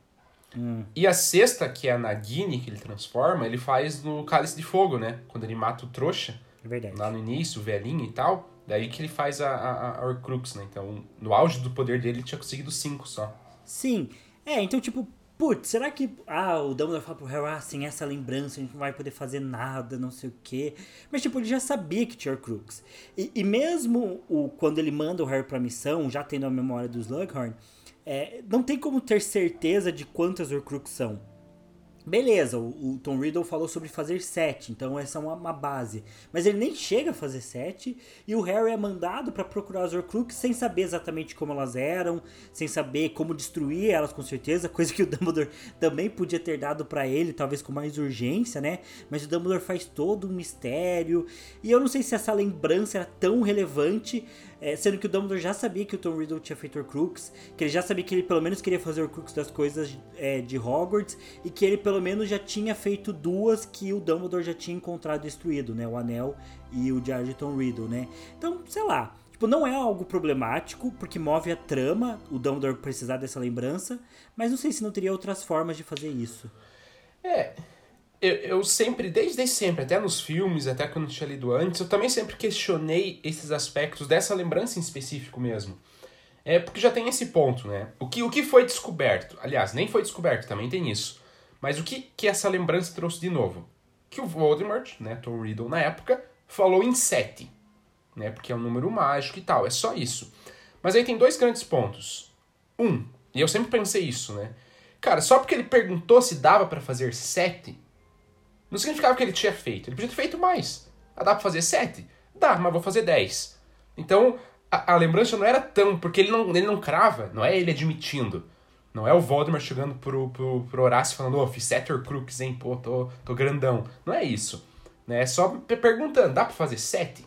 Hum. E a sexta, que é a Nagini, que ele transforma, ele faz no Cálice de Fogo, né? Quando ele mata o trouxa. É verdade. Lá no início, o velhinho e tal. Daí que ele faz a, a, a Horcrux, né? Então, no auge do poder dele, ele tinha conseguido cinco só. Sim. É, então, tipo, putz, será que. Ah, o Dumbledore fala pro Harry, ah, sem essa lembrança a gente não vai poder fazer nada, não sei o quê. Mas, tipo, ele já sabia que tinha Horcrux. E, e mesmo o, quando ele manda o Harry pra missão, já tendo a memória do Slughorn, é, não tem como ter certeza de quantas Horcrux são. Beleza, o, o, Tom Riddle falou sobre fazer sete, então essa é uma, uma, base. Mas ele nem chega a fazer sete, e o Harry é mandado para procurar as Horcruxes sem saber exatamente como elas eram, sem saber como destruir elas com certeza, coisa que o Dumbledore também podia ter dado para ele, talvez com mais urgência, né? Mas o Dumbledore faz todo um mistério, e eu não sei se essa lembrança era tão relevante, é, sendo que o Dumbledore já sabia que o Tom Riddle tinha feito Horcrux, que ele já sabia que ele pelo menos queria fazer Horcrux das coisas é, de Hogwarts, e que ele pelo menos já tinha feito duas que o Dumbledore já tinha encontrado destruído, né? O Anel e o Diário de Tom Riddle, né? Então, sei lá, Tipo, não é algo problemático, porque move a trama o Dumbledore precisar dessa lembrança, mas não sei se não teria outras formas de fazer isso. É, eu, eu sempre, desde sempre, até nos filmes, até quando tinha lido antes, eu também sempre questionei esses aspectos dessa lembrança em específico mesmo. É porque já tem esse ponto, né? O que, o que foi descoberto? Aliás, nem foi descoberto, também tem isso. Mas o que, que essa lembrança trouxe de novo? Que o Voldemort, né, Tom Riddle na época, falou em sete, né? Porque é um número mágico e tal. É só isso. Mas aí tem dois grandes pontos. Um, e eu sempre pensei isso, né? Cara, só porque ele perguntou se dava para fazer sete, não significava que ele tinha feito. Ele podia ter feito mais. Ah, dá pra fazer sete? Dá, mas vou fazer dez. Então, a, a, lembrança não era tão. Porque ele não, ele não crava, não é ele admitindo. Não é o Voldemort chegando pro, pro, pro Horácio falando, ô, oh, fiz sete Horcrux, hein, pô, tô, tô grandão. Não é isso. Né? É só perguntando, dá pra fazer sete?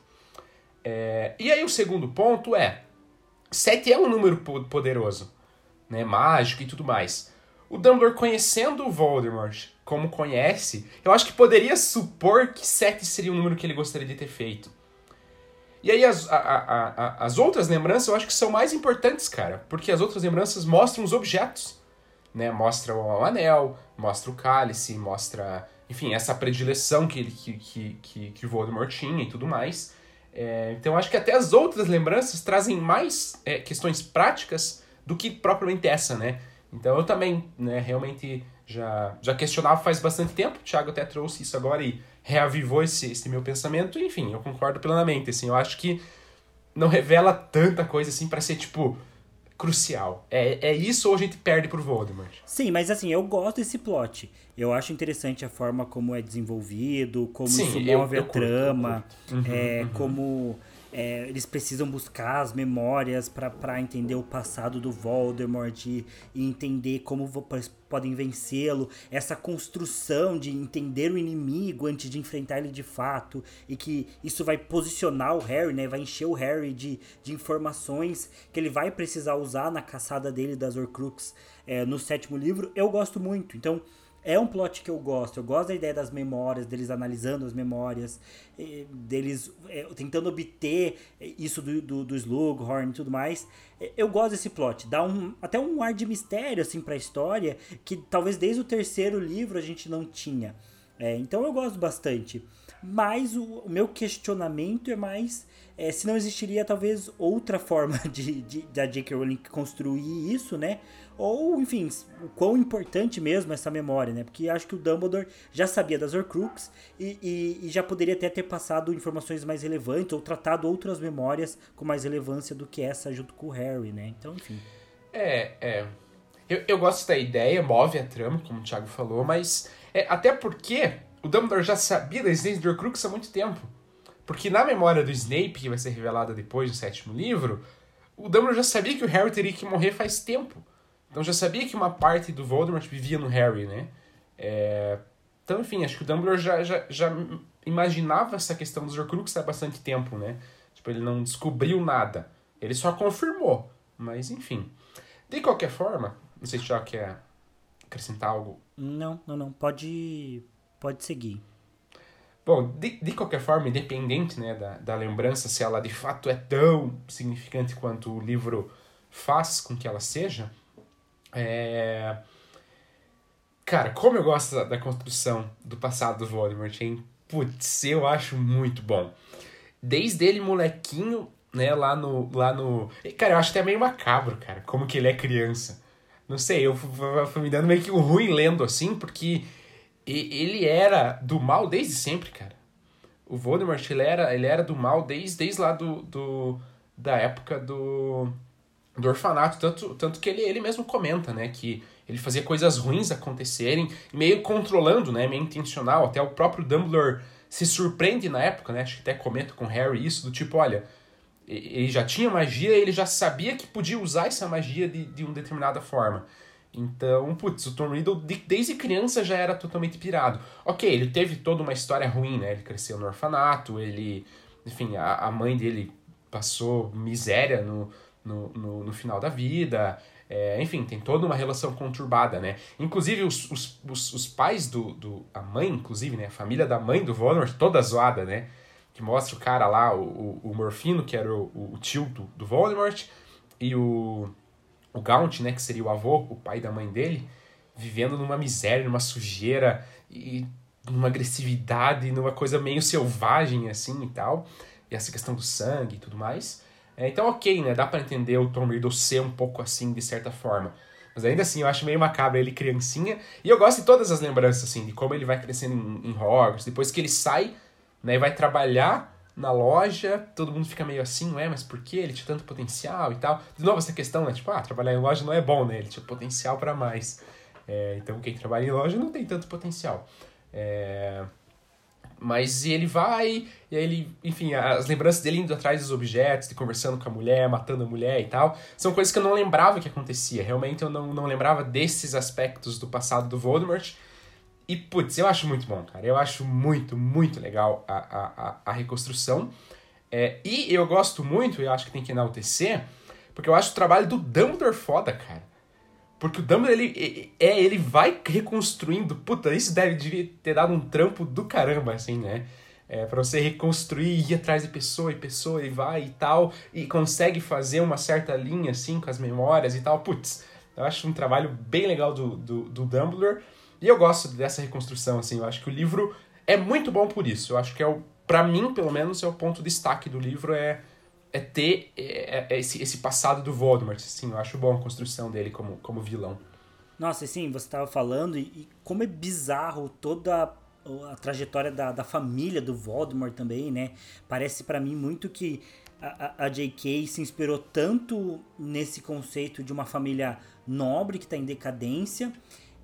É... E aí o segundo ponto é, sete é um número poderoso, né, mágico e tudo mais. O Dumbledore conhecendo o Voldemort como conhece, eu acho que poderia supor que 7 seria o número que ele gostaria de ter feito. E aí as, a, a, a, as outras lembranças eu acho que são mais importantes, cara, porque as outras lembranças mostram os objetos. Né? Mostra o anel, mostra o cálice, mostra, enfim, essa predileção que, que, que, que, que o Voldemort tinha e tudo mais. É, então acho que até as outras lembranças trazem mais é, questões práticas do que propriamente essa, né? Então eu também, né, realmente já, já questionava faz bastante tempo, o Thiago até trouxe isso agora e reavivou esse, esse meu pensamento, enfim, eu concordo plenamente, assim, eu acho que não revela tanta coisa assim para ser, tipo, crucial. É, é isso ou a gente perde pro Voldemort? Sim, mas assim, eu gosto desse plot. Eu acho interessante a forma como é desenvolvido, como Sim, isso move eu, eu a trama, curto, Uhum, é, uhum. como é, eles precisam buscar as memórias para entender o passado do Voldemort e, e entender como podem vencê-lo. Essa construção de entender o inimigo antes de enfrentar ele de fato. E que isso vai posicionar o Harry, né? Vai encher o Harry de, de informações que ele vai precisar usar na caçada dele das Horcrux é, no sétimo livro. Eu gosto muito. Então é um plot que eu gosto. Eu gosto da ideia das memórias, deles analisando as memórias, deles é, tentando obter isso do, do, do Slughorn e tudo mais. É, eu gosto desse plot. Dá um, até um ar de mistério assim pra história que talvez desde o terceiro livro a gente não tinha. É, então eu gosto bastante. Mas o, o meu questionamento é mais é, se não existiria talvez outra forma de, de da J.K. Rowling construir isso, né? Ou, enfim, o quão importante mesmo essa memória, né? Porque acho que o Dumbledore já sabia das Horcrux e, e, e, já poderia até ter passado informações mais relevantes ou tratado outras memórias com mais relevância do que essa junto com o Harry, né? Então, enfim. É, é. Eu, eu gosto da ideia, move a trama, como o Thiago falou, mas é, até porque o Dumbledore já sabia da existência de Horcrux há muito tempo. Porque na memória do Snape, que vai ser revelada depois do sétimo livro, o Dumbledore já sabia que o Harry teria que morrer faz tempo. Então já sabia que uma parte do Voldemort vivia no Harry, né? É... Então, enfim, acho que o Dumbledore já, já, já imaginava essa questão dos Horcruxes há bastante tempo, né? Tipo, ele não descobriu nada. Ele só confirmou. Mas, enfim. De qualquer forma, não sei se já quer acrescentar algo. Não, não, não. Pode, pode seguir. Bom, de, de qualquer forma, independente né, da, da lembrança, se ela de fato é tão significante quanto o livro faz com que ela seja, é... Cara, como eu gosto da, construção do passado do Voldemort, hein? Putz, eu acho muito bom. Desde ele molequinho, né, lá no... Lá no... Cara, eu acho até meio macabro, cara, como que ele é criança. não sei, eu fui me dando meio que um ruim lendo assim, porque ele era do mal desde sempre, cara. O Voldemort, ele era, ele era do mal desde, desde lá do, do, da época do, do orfanato. Tanto, tanto que ele, ele mesmo comenta, né, que ele fazia coisas ruins acontecerem, meio controlando, né, meio intencional. Até o próprio Dumbledore se surpreende na época, né, acho que até comenta com Harry isso, do tipo, olha, ele já tinha magia, ele já sabia que podia usar essa magia de, de uma determinada forma. Então, putz, o Tom Riddle desde criança já era totalmente pirado. Ok, ele teve toda uma história ruim, né? Ele cresceu no orfanato, ele. Enfim, a, a mãe dele passou miséria no, no, no, no final da vida. É, enfim, tem toda uma relação conturbada, né? Inclusive, os, os, os, os, pais do, do. A mãe, inclusive, né? A família da mãe do Voldemort, toda zoada, né? Que mostra o cara lá, o, o, o Morfino, que era o, o tio do, do Voldemort, e o o Gaunt, né, que seria o avô, o pai da mãe dele, vivendo numa miséria, numa sujeira e numa agressividade, numa coisa meio selvagem assim e tal. E essa questão do sangue e tudo mais. É, então, ok, né? Dá para entender o Tom Riddle ser um pouco assim, de certa forma. Mas ainda assim, eu acho meio macabro ele criancinha. E eu gosto de todas as lembranças, assim, de como ele vai crescendo em, em Hogwarts. Depois que ele sai, né, e vai trabalhar na loja, todo mundo fica meio assim, ué, mas por que ele tinha tanto potencial e tal? De novo, essa questão, né? Tipo, ah, trabalhar em loja não é bom, né? Ele tinha potencial para mais. É, então, quem trabalha em loja não tem tanto potencial. É... Mas ele vai, e ele, enfim, as lembranças dele indo atrás dos objetos, de conversando com a mulher, matando a mulher e tal, são coisas que eu não lembrava que acontecia. Realmente eu não, não lembrava desses aspectos do passado do Voldemort. E, putz, eu acho muito bom, cara. Eu acho muito, muito legal a, a, a, reconstrução. É, e eu gosto muito, eu acho que tem que enaltecer, porque eu acho o trabalho do Dumbledore foda, cara. Porque o Dumbledore, ele, é, ele vai reconstruindo. Puta, isso deve ter dado um trampo do caramba, assim, né? É, pra você reconstruir, ir atrás de pessoa e pessoa e vai e tal, e consegue fazer uma certa linha, assim, com as memórias e tal. Putz, eu acho um trabalho bem legal do, do, do Dumbledore. E eu gosto dessa reconstrução, assim, eu acho que o livro é muito bom por isso. Eu acho que é o, para mim, pelo menos, é o ponto de destaque do livro é é ter é, é esse, esse passado do Voldemort, assim, eu acho bom a construção dele como, como vilão. Nossa, sim, você estava falando, e, e, como é bizarro toda a, a trajetória da, da família do Voldemort também, né? Parece para mim muito que a, a, a J.K. se inspirou tanto nesse conceito de uma família nobre que está em decadência,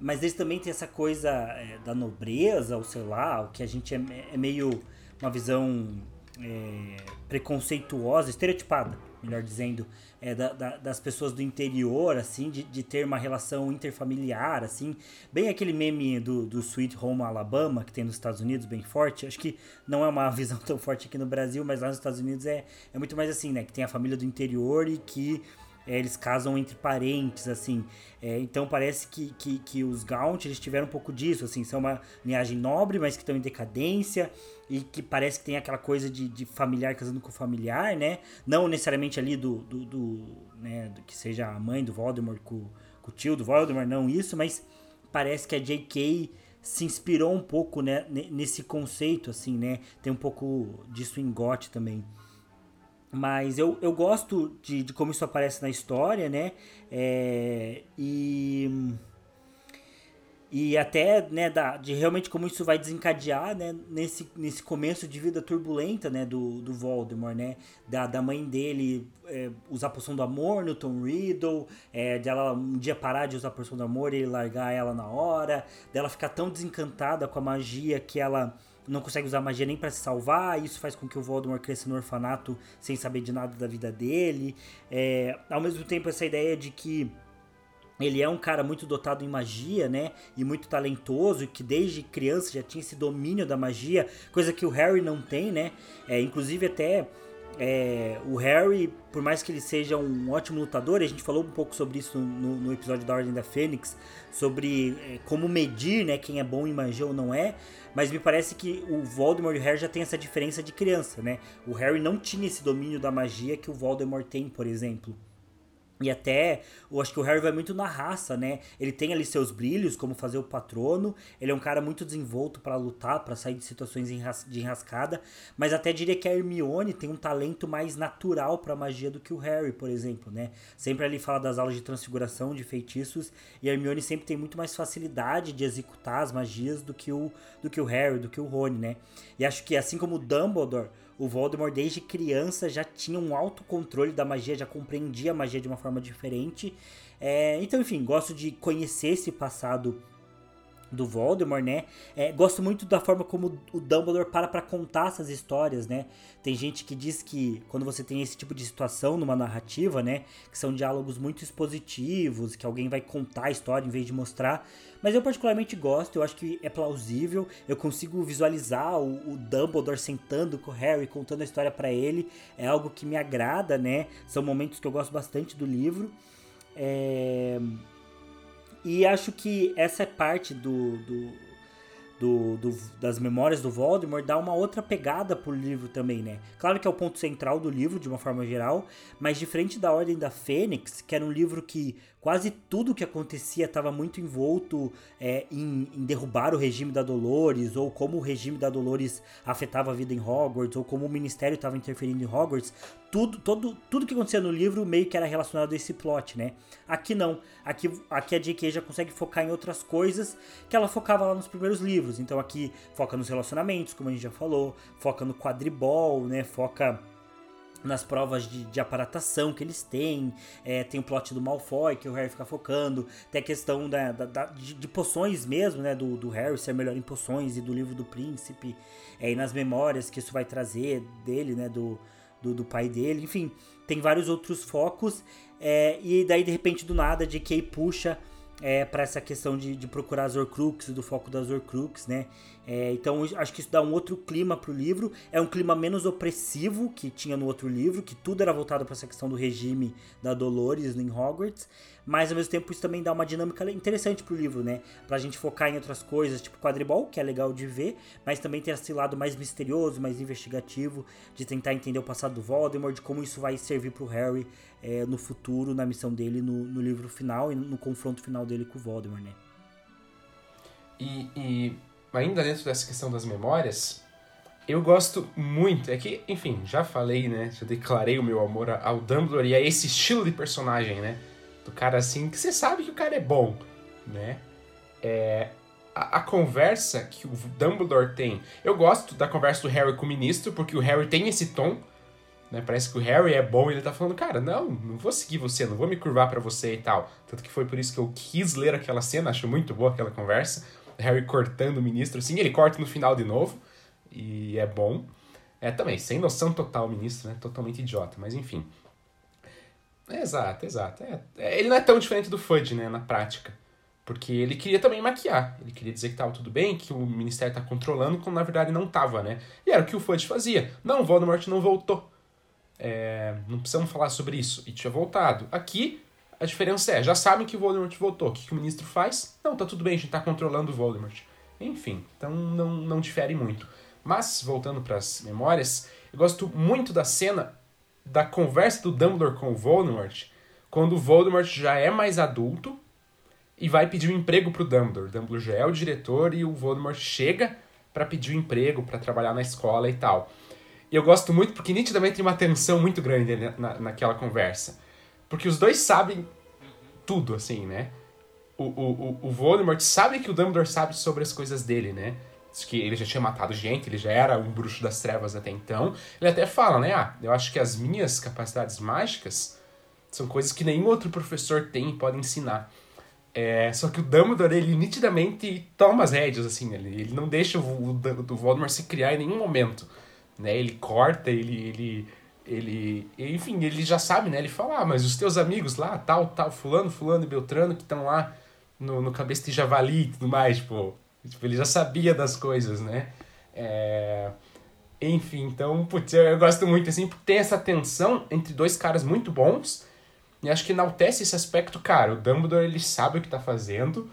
mas eles também têm essa coisa é, da nobreza, ou sei lá, o que a gente é, é meio uma visão é, preconceituosa, estereotipada, melhor dizendo, é, da, da, das pessoas do interior, assim, de, de ter uma relação interfamiliar, assim, bem aquele meme do, do Sweet Home Alabama, que tem nos Estados Unidos, bem forte, acho que não é uma visão tão forte aqui no Brasil, mas lá nos Estados Unidos é, é muito mais assim, né, que tem a família do interior e que é, eles casam entre parentes, assim. É, então parece que, que, que os Gaunt eles tiveram um pouco disso, assim. São uma linhagem nobre, mas que estão em decadência e que parece que tem aquela coisa de, de familiar casando com familiar, né? Não necessariamente ali do, do, do né, do que seja a mãe do Voldemort com, com o tio do Voldemort, não isso, mas parece que a J.K se inspirou um pouco né, nesse conceito, assim, né? Tem um pouco disso em GOT também. Mas eu, eu gosto de, de como isso aparece na história, né? É, e e até né, da, de realmente como isso vai desencadear né, nesse, nesse começo de vida turbulenta né, do, do Voldemort, né? Da, da mãe dele é, usar poção do amor no Tom Riddle, é, dela um dia parar de usar poção do amor e largar ela na hora, dela ficar tão desencantada com a magia que ela não consegue usar magia nem para se salvar, isso faz com que o Voldemort cresça no orfanato sem saber de nada da vida dele. É, ao mesmo tempo, essa ideia de que ele é um cara muito dotado em magia, né? E muito talentoso, que desde criança já tinha esse domínio da magia, coisa que o Harry não tem, né? É, inclusive até é, o Harry, por mais que ele seja um ótimo lutador, a gente falou um pouco sobre isso no, no episódio da Ordem da Fênix, sobre é, como medir né, quem é bom em magia ou não é, mas me parece que o Voldemort e o Harry já tem essa diferença de criança, né? O Harry não tinha esse domínio da magia que o Voldemort tem, por exemplo. E até, eu acho que o Harry vai muito na raça, né? Ele tem ali seus brilhos, como fazer o patrono. Ele é um cara muito desenvolto para lutar, para sair de situações de enrascada. Mas até diria que a Hermione tem um talento mais natural para magia do que o Harry, por exemplo, né? Sempre ali fala das aulas de transfiguração, de feitiços. E a Hermione sempre tem muito mais facilidade de executar as magias do que o, do que o Harry, do que o Rony, né? E acho que assim como o Dumbledore o Voldemort desde criança já tinha um autocontrole da magia, já compreendia a magia de uma forma diferente. É, então, enfim, gosto de conhecer esse passado do Voldemort, né? É, gosto muito da forma como o Dumbledore para para contar essas histórias, né? Tem gente que diz que quando você tem esse tipo de situação numa narrativa, né? Que são diálogos muito expositivos, que alguém vai contar a história em vez de mostrar. Mas eu particularmente gosto, eu acho que é plausível. Eu consigo visualizar o, o Dumbledore sentando com o Harry, contando a história para ele. É algo que me agrada, né? São momentos que eu gosto bastante do livro. É... E acho que essa é parte do, do, do, do, das memórias do Voldemort dá uma outra pegada pro livro também, né? Claro que é o ponto central do livro, de uma forma geral, mas diferente da Ordem da Fênix, que era um livro que quase tudo que acontecia estava muito envolto é, em, em, derrubar o regime da Dolores, ou como o regime da Dolores afetava a vida em Hogwarts, ou como o Ministério estava interferindo em Hogwarts. Tudo, todo, tudo que acontecia no livro meio que era relacionado a esse plot, né? Aqui não. Aqui, aqui a J.K. já consegue focar em outras coisas que ela focava lá nos primeiros livros. Então aqui foca nos relacionamentos, como a gente já falou, foca no quadribol, né? Foca nas provas de, de, aparatação que eles têm. É, tem o plot do Malfoy, que o Harry fica focando. Tem a questão da, da, da de, de, poções mesmo, né? Do, do, Harry ser melhor em poções e do livro do príncipe. É, e nas memórias que isso vai trazer dele, né? Do, do, do pai dele. Enfim, tem vários outros focos. É, e daí, de repente, do nada, J.K. puxa é, para essa questão de, de procurar as Horcruxes, do foco das Horcruxes, né? É, então acho que isso dá um outro clima pro livro. É um clima menos opressivo que tinha no outro livro, que tudo era voltado para essa questão do regime da Dolores em Hogwarts. Mas ao mesmo tempo isso também dá uma dinâmica interessante pro livro, né? Pra gente focar em outras coisas, tipo quadribol, que é legal de ver, mas também tem esse lado mais misterioso, mais investigativo, de tentar entender o passado do Voldemort, de como isso vai servir pro Harry é, no futuro, na missão dele, no, no livro final e no, confronto final dele com o Voldemort, né? E, e ainda dentro dessa questão das memórias, eu gosto muito. É que, enfim, já falei, né? Já declarei o meu amor ao Dumbledore e a esse estilo de personagem, né? Do cara assim, que você sabe que o cara é bom, né? É, a, a, conversa que o Dumbledore tem. Eu gosto da conversa do Harry com o ministro, porque o Harry tem esse tom. Né? Parece que o Harry é bom e ele tá falando, cara, não, não vou seguir você, não vou me curvar para você e tal. Tanto que foi por isso que eu quis ler aquela cena, acho muito boa aquela conversa. Harry cortando o ministro, assim, ele corta no final de novo, e é bom. É também, sem noção total o ministro, né? Totalmente idiota, mas enfim. Exato, exato. É, é, ele não é tão diferente do Fudge, né, na prática. Porque ele queria também maquiar. Ele queria dizer que tava tudo bem, que o ministério tá controlando, quando na verdade não tava, né? E era o que o Fudge fazia. Não, Voldemort não voltou. É, não precisamos falar sobre isso. E tinha voltado. Aqui, a diferença é, já sabem que o Voldemort voltou. O que, que o ministro faz? Não, tá tudo bem, a gente tá controlando o Voldemort. Enfim, então não, não difere muito. Mas, voltando para as memórias, eu gosto muito da cena da conversa do Dumbledore com o Voldemort, quando o Voldemort já é mais adulto e vai pedir um emprego pro Dumbledore. O Dumbledore já é o diretor e o Voldemort chega para pedir um emprego, para trabalhar na escola e tal. E eu gosto muito porque nitidamente tem uma tensão muito grande na, naquela conversa. Porque os dois sabem tudo, assim, né? O, o, o Voldemort sabe que o Dumbledore sabe sobre as coisas dele, né? que ele já tinha matado gente, ele já era um bruxo das trevas até então. Ele até fala, né? Ah, eu acho que as minhas capacidades mágicas são coisas que nenhum outro professor tem e pode ensinar. É, só que o Dumbledore, ele nitidamente toma as rédeas, assim, ele, ele não deixa o, o, o Voldemort se criar em nenhum momento. Né? Ele corta, ele, ele ele, enfim, ele já sabe, né? Ele fala, ah, mas os teus amigos lá, tal, tal, fulano, fulano e Beltrano, que estão lá no, no cabeça de javali e tudo mais, tipo, tipo, ele já sabia das coisas, né? É... Enfim, então, putz, eu, eu gosto muito, assim, porque tem essa tensão entre dois caras muito bons, e acho que enaltece esse aspecto, cara, o Dumbledore, ele sabe o que tá fazendo,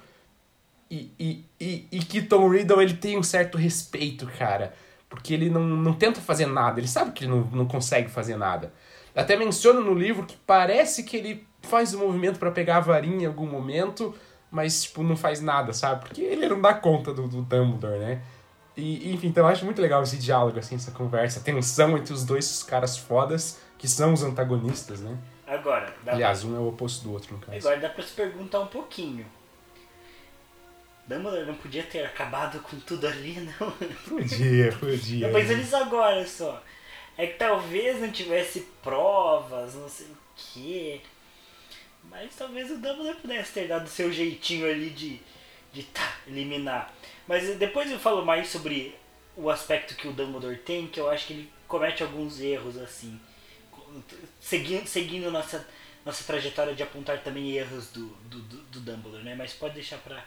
e, e, e, e que Tom Riddle, ele tem um certo respeito, cara, porque ele não, não tenta fazer nada, ele sabe que ele não, não consegue fazer nada. Até menciona no livro que parece que ele faz o um movimento para pegar a varinha em algum momento, mas, tipo, não faz nada, sabe? Porque ele não dá conta do, do Dumbledore, né? E, enfim, então eu acho muito legal esse diálogo, assim, essa conversa, a tensão entre os dois caras fodas, que são os antagonistas, né? Agora, Aliás, um é o oposto do outro, no caso. Agora dá pra se perguntar um pouquinho. Dumbledore não podia ter acabado com tudo ali, não? Podia, podia. Pensando nisso agora só. É que talvez não tivesse provas, não sei o quê. Mas talvez o Dumbledore pudesse ter dado seu jeitinho ali de, de tá, eliminar. Mas depois eu falo mais sobre o aspecto que o Dumbledore tem, que eu acho que ele comete alguns erros assim. Seguindo, seguindo nossa, nossa trajetória de apontar também erros do, do, do, do Dumbledore, né? Mas pode deixar pra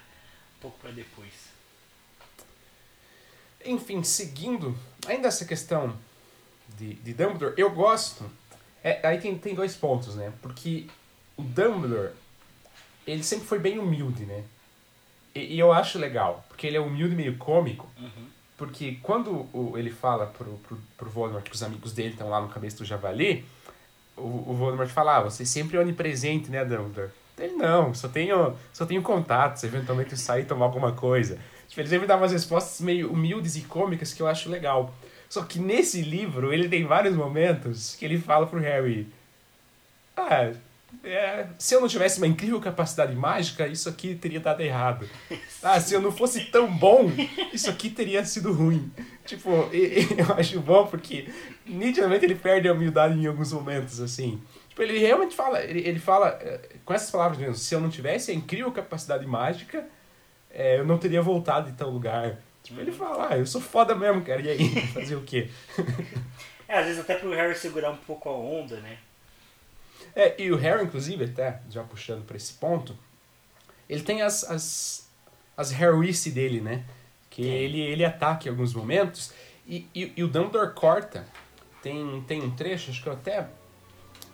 pouco para depois. Enfim, seguindo, ainda essa questão de, de Dumbledore, eu gosto. É, aí tem, tem dois pontos, né? Porque o Dumbledore, ele sempre foi bem humilde, né? E, e eu acho legal, porque ele é humilde meio cômico. Uhum. Porque quando o, ele fala pro, pro, pro Voldemort que os amigos dele estão lá no cabeça do Javali, o, o Voldemort fala, ah, você sempre é onipresente, né, Dumbledore? Ele não, só tenho, só tenho contatos, eventualmente sair tomar alguma coisa. Tipo, ele sempre dá umas respostas meio humildes e cômicas que eu acho legal. Só que nesse livro, ele tem vários momentos que ele fala pro Harry: Ah, é, se eu não tivesse uma incrível capacidade mágica, isso aqui teria dado errado. Ah, se eu não fosse tão bom, isso aqui teria sido ruim. Tipo, eu acho bom porque nitidamente ele perde a humildade em alguns momentos, assim. Tipo, ele realmente fala, ele, ele fala eh, com essas palavras mesmo, se eu não tivesse a incrível capacidade mágica, é, eu não teria voltado em tal lugar. Tipo, ele fala, ah, eu sou foda mesmo, cara, e aí, fazer o quê? é, às vezes até pro Harry segurar um pouco a onda, né? É, e o Harry, inclusive, até, já puxando para esse ponto, ele tem as, as, as heroice dele, né? Que ele, ele ataca em alguns momentos, e, e, e o Dumbledore corta. Tem, tem um trecho, acho que eu até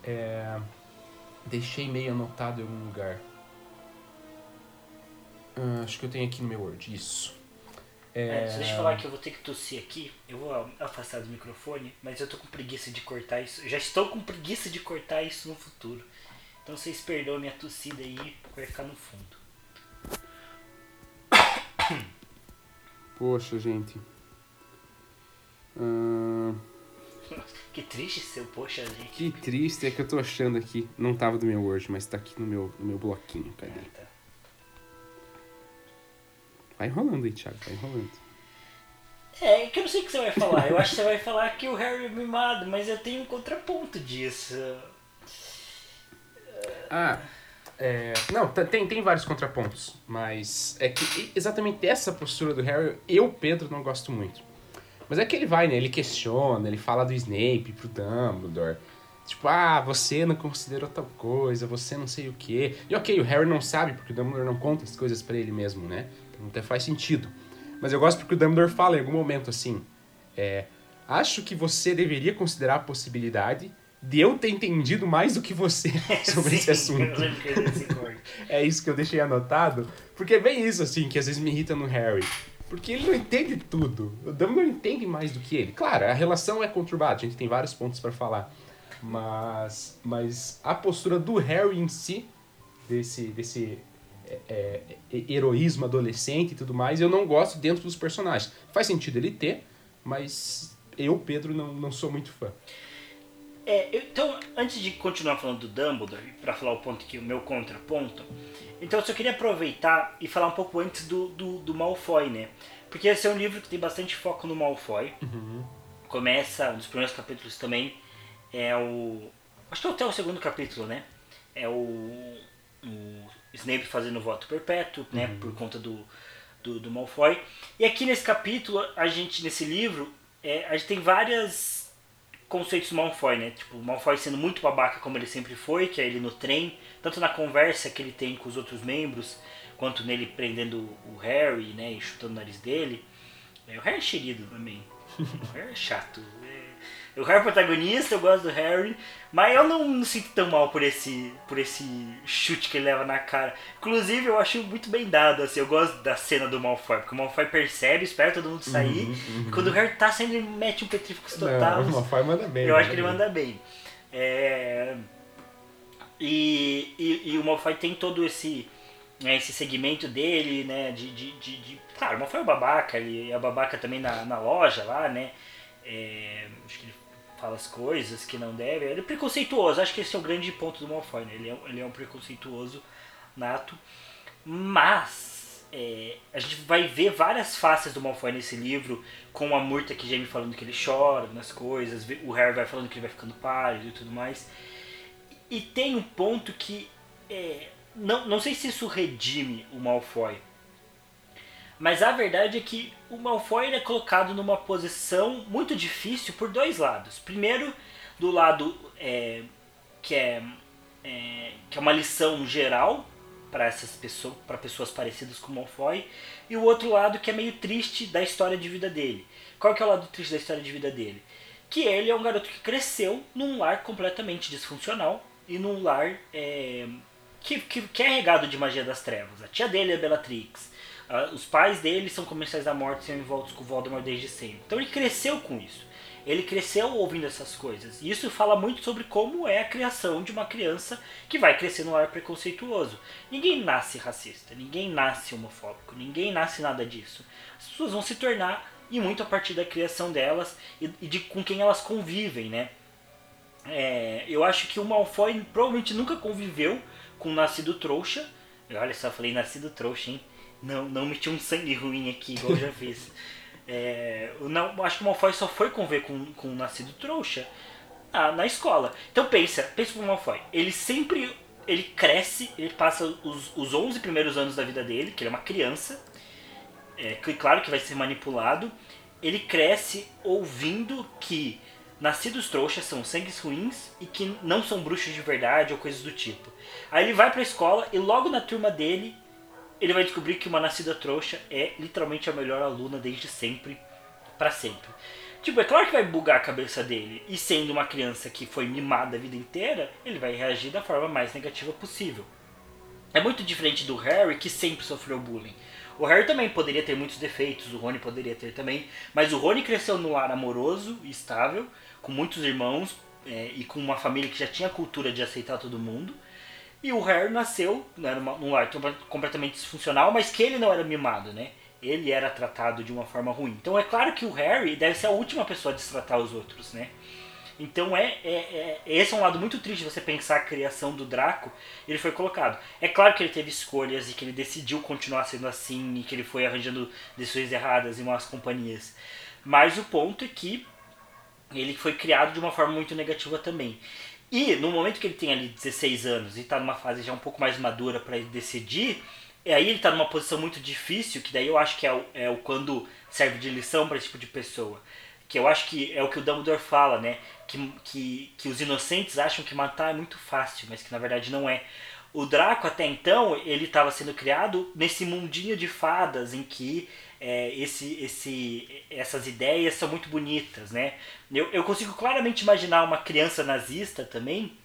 é, deixei meio anotado em algum lugar. Uh, acho que eu tenho aqui no meu Word, isso. É... É, deixa eu falar que eu vou ter que tossir aqui. Eu vou afastar do microfone, mas eu tô com preguiça de cortar isso. Já estou com preguiça de cortar isso no futuro. Então vocês perdoam a minha tossida aí, vai ficar no fundo. Poxa, gente. Uh... Que triste seu, poxa, gente. Que triste, é que eu tô achando aqui. Não tava do meu Word, mas tá aqui no meu, no meu bloquinho. Cadê? Ah, tá. Vai enrolando aí, Thiago, vai enrolando. É, que eu não sei o que você vai falar. Eu acho que você vai falar que o Harry é mimado, mas eu tenho um contraponto disso. Ah, é, não, tem, tem vários contrapontos, mas é que exatamente essa postura do Harry, eu, Pedro, não gosto muito. Mas é que ele vai, né? Ele questiona, ele fala do Snape pro Dumbledore. Tipo, ah, você não considerou tal coisa, você não sei o quê. E ok, o Harry não sabe, porque o Dumbledore não conta as coisas para ele mesmo, né? Então até faz sentido. Mas eu gosto porque o Dumbledore fala em algum momento assim: é, acho que você deveria considerar a possibilidade de eu ter entendido mais do que você sobre Sim, esse assunto. é isso que eu deixei anotado, porque é bem isso assim que às vezes me irrita no Harry. Porque ele não entende tudo. O Dumbledore entende mais do que ele. Claro, a relação é conturbada, a gente tem vários pontos para falar. Mas, mas a postura do Harry em si, desse, desse é, é, heroísmo adolescente e tudo mais, eu não gosto dentro dos personagens. Faz sentido ele ter, mas eu, Pedro, não, não sou muito fã. É, então, antes de continuar falando do Dumbledore, para falar o ponto que o meu contraponto, então eu só queria aproveitar e falar um pouco antes do, do, do Malfoy, né? Porque esse é um livro que tem bastante foco no Malfoy. Uhum. Começa, um dos primeiros capítulos também é o. Acho que é até o segundo capítulo, né? É o, o Snape fazendo voto perpétuo, né? Uhum. Por conta do, do, do Malfoy. E aqui nesse capítulo, a gente, nesse livro, é, a gente tem várias conceitos Malfoy, né? Tipo, o Malfoy sendo muito babaca como ele sempre foi, que é ele no trem, tanto na conversa que ele tem com os outros membros, quanto nele prendendo o Harry, né, e chutando o nariz dele. É, o Harry é xerido também. o Harry é chato. O Harry é protagonista, eu gosto do Harry, mas eu não me sinto tão mal por esse, por esse chute que ele leva na cara. Inclusive, eu acho muito bem dado, assim, eu gosto da cena do Malfoy, porque o Malfoy percebe, espera todo mundo sair, uhum, uhum. e quando o Harry tá saindo, ele mete um petrífico total. Não, o Malfoy manda bem. Eu acho que ele manda bem. É... E, e, e o Malfoy tem todo esse né, esse segmento dele, né, de, de, de, de... Claro, o Malfoy é um babaca, ele é babaca também na, na loja lá, né, é, acho que ele fala as coisas que não deve, ele é preconceituoso, acho que esse é o grande ponto do Malfoy, né, ele é, ele é um preconceituoso nato, mas é, a gente vai ver várias faces do Malfoy nesse livro, com a Murta que Jamie falando que ele chora nas coisas, o Harry vai falando que ele vai ficando pálido e tudo mais, e tem um ponto que é, não, não sei se isso redime o Malfoy. Mas a verdade é que o Malfoy é colocado numa posição muito difícil por dois lados. Primeiro, do lado é, que, é, é, que é uma lição geral para essas pessoas, para pessoas parecidas com o Malfoy, e o outro lado que é meio triste da história de vida dele. Qual que é o lado triste da história de vida dele? Que ele é um garoto que cresceu num lar completamente disfuncional e num lar é, que, que, que é regado de magia das trevas. A tia dele é Bellatrix. Uh, os pais dele são comensais da morte e são envoltos com o Voldemort desde sempre. Então ele cresceu com isso. Ele cresceu ouvindo essas coisas. E isso fala muito sobre como é a criação de uma criança que vai crescer num ar preconceituoso. Ninguém nasce racista, ninguém nasce homofóbico, ninguém nasce nada disso. As pessoas vão se tornar, e muito a partir da criação delas e, de com quem elas convivem, né? É, eu acho que o Malfoy provavelmente nunca conviveu com Nascido Trouxa. Olha só, falei Nascido Trouxa, hein? Não, não meti um sangue ruim aqui, igual eu já fiz. É, não, acho que o Malfoy só foi conviver com, com Nascido Trouxa na, na escola. Então pensa, pensa pro Malfoy. Ele sempre ele cresce, ele passa os, os 11 primeiros anos da vida dele, que ele é uma criança, é, claro que vai ser manipulado. Ele cresce ouvindo que nascidos trouxas são sangues ruins e que não são bruxos de verdade ou coisas do tipo. Aí ele vai pra escola e logo na turma dele ele vai descobrir que uma nascida trouxa é literalmente a melhor aluna desde sempre, para sempre. Tipo, é claro que vai bugar a cabeça dele. E sendo uma criança que foi mimada a vida inteira, ele vai reagir da forma mais negativa possível. É muito diferente do Harry, que sempre sofreu bullying. O Harry também poderia ter muitos defeitos, o Rony poderia ter também, mas o Rony cresceu num lar amoroso e estável, com muitos irmãos é, e com uma família que já tinha a cultura de aceitar todo mundo. E o Harry nasceu né, num lar completamente disfuncional, mas que ele não era mimado, né? Ele era tratado de uma forma ruim. Então é claro que o Harry deve ser a última pessoa a destratar os outros, né? Então é, é, é, esse é um lado muito triste você pensar a criação do Draco. Ele foi colocado. É claro que ele teve escolhas e que ele decidiu continuar sendo assim e que ele foi arranjando decisões erradas em umas companhias. Mas o ponto é que ele foi criado de uma forma muito negativa também. E no momento que ele tem ali 16 anos e está numa fase já um pouco mais madura para decidir, e aí ele está numa posição muito difícil, que daí eu acho que é o, é o quando serve de lição para esse tipo de pessoa. Que eu acho que é o que o Dumbledore fala, né? Que, que, que os inocentes acham que matar é muito fácil, mas que na verdade não é. O Draco até então, ele estava sendo criado nesse mundinho de fadas em que é, esse, esse, essas ideias são muito bonitas, né? Eu, eu consigo claramente imaginar uma criança nazista também,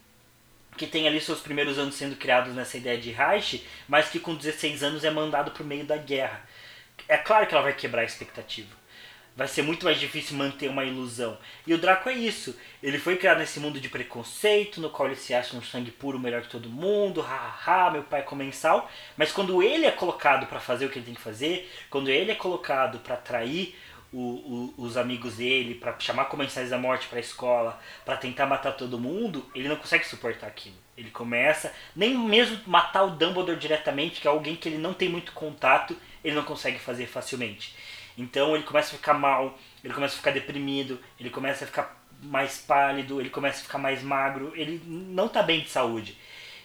que tem ali seus primeiros anos sendo criados nessa ideia de Reich, mas que com 16 anos é mandado para o meio da guerra. É claro que ela vai quebrar a expectativa vai ser muito mais difícil manter uma ilusão. E o Draco é isso. Ele foi criado nesse mundo de preconceito, no qual ele se acha um sangue puro melhor que todo mundo, haha, meu pai é comensal. Mas quando ele é colocado para fazer o que ele tem que fazer, quando ele é colocado para atrair o, o, os amigos dele, para chamar comensais da morte para a escola, para tentar matar todo mundo, ele não consegue suportar aquilo. Ele começa, nem mesmo matar o Dumbledore diretamente, que é alguém que ele não tem muito contato, ele não consegue fazer facilmente. Então ele começa a ficar mal, ele começa a ficar deprimido, ele começa a ficar mais pálido, ele começa a ficar mais magro, ele não está bem de saúde.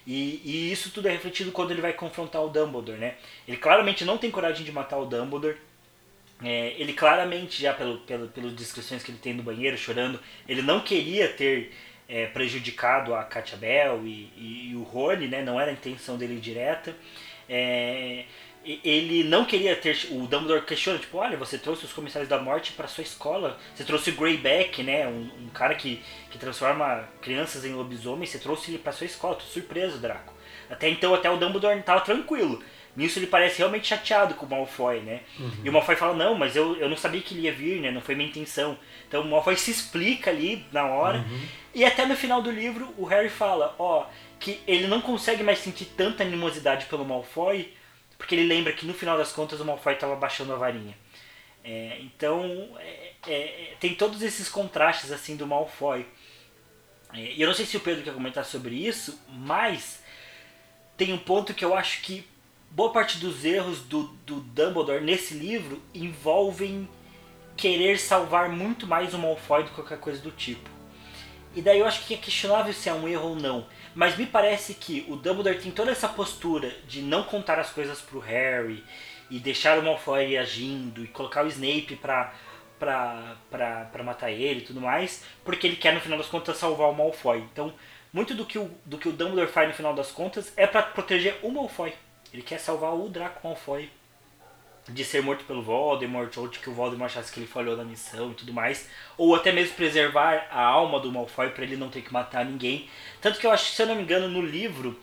E, e, isso tudo é refletido quando ele vai confrontar o Dumbledore, né? Ele claramente não tem coragem de matar o Dumbledore. É, ele claramente, já pelo, pelo, pelas descrições que ele tem no banheiro, chorando, ele não queria ter é, prejudicado a Katia Bell e, e, e, o Rony, né? Não era a intenção dele direta. É, ele não queria ter. O Dumbledore questiona, tipo, olha, você trouxe os comissários da morte para sua escola. Você trouxe o Greyback, né? Um, um, cara que, que transforma crianças em lobisomens. Você trouxe ele para sua escola. Tô surpreso, Draco. Até então, até o Dumbledore tava tranquilo. Nisso ele parece realmente chateado com o Malfoy, né? Uhum. E o Malfoy fala, não, mas eu, eu não sabia que ele ia vir, né? Não foi minha intenção. Então o Malfoy se explica ali na hora. Uhum. E até no final do livro, o Harry fala, ó, que ele não consegue mais sentir tanta animosidade pelo Malfoy porque ele lembra que no final das contas o Malfoy estava baixando a varinha. É, então é, é, tem todos esses contrastes assim do Malfoy. É, e eu não sei se o Pedro quer comentar sobre isso, mas tem um ponto que eu acho que boa parte dos erros do, do Dumbledore nesse livro envolvem querer salvar muito mais o Malfoy do que qualquer coisa do tipo. E daí eu acho que é questionável se é um erro ou não. Mas me parece que o Dumbledore tem toda essa postura de não contar as coisas pro Harry e deixar o Malfoy agindo e colocar o Snape pra, pra, pra, pra matar ele e tudo mais, porque ele quer no final das contas salvar o Malfoy. Então, muito do que o, do que o Dumbledore faz no final das contas é para proteger o Malfoy. Ele quer salvar o Draco Malfoy de ser morto pelo Voldemort, ou de que o Voldemort achasse que ele falhou na missão e tudo mais, ou até mesmo preservar a alma do Malfoy para ele não ter que matar ninguém. Tanto que eu acho, se eu não me engano, no livro,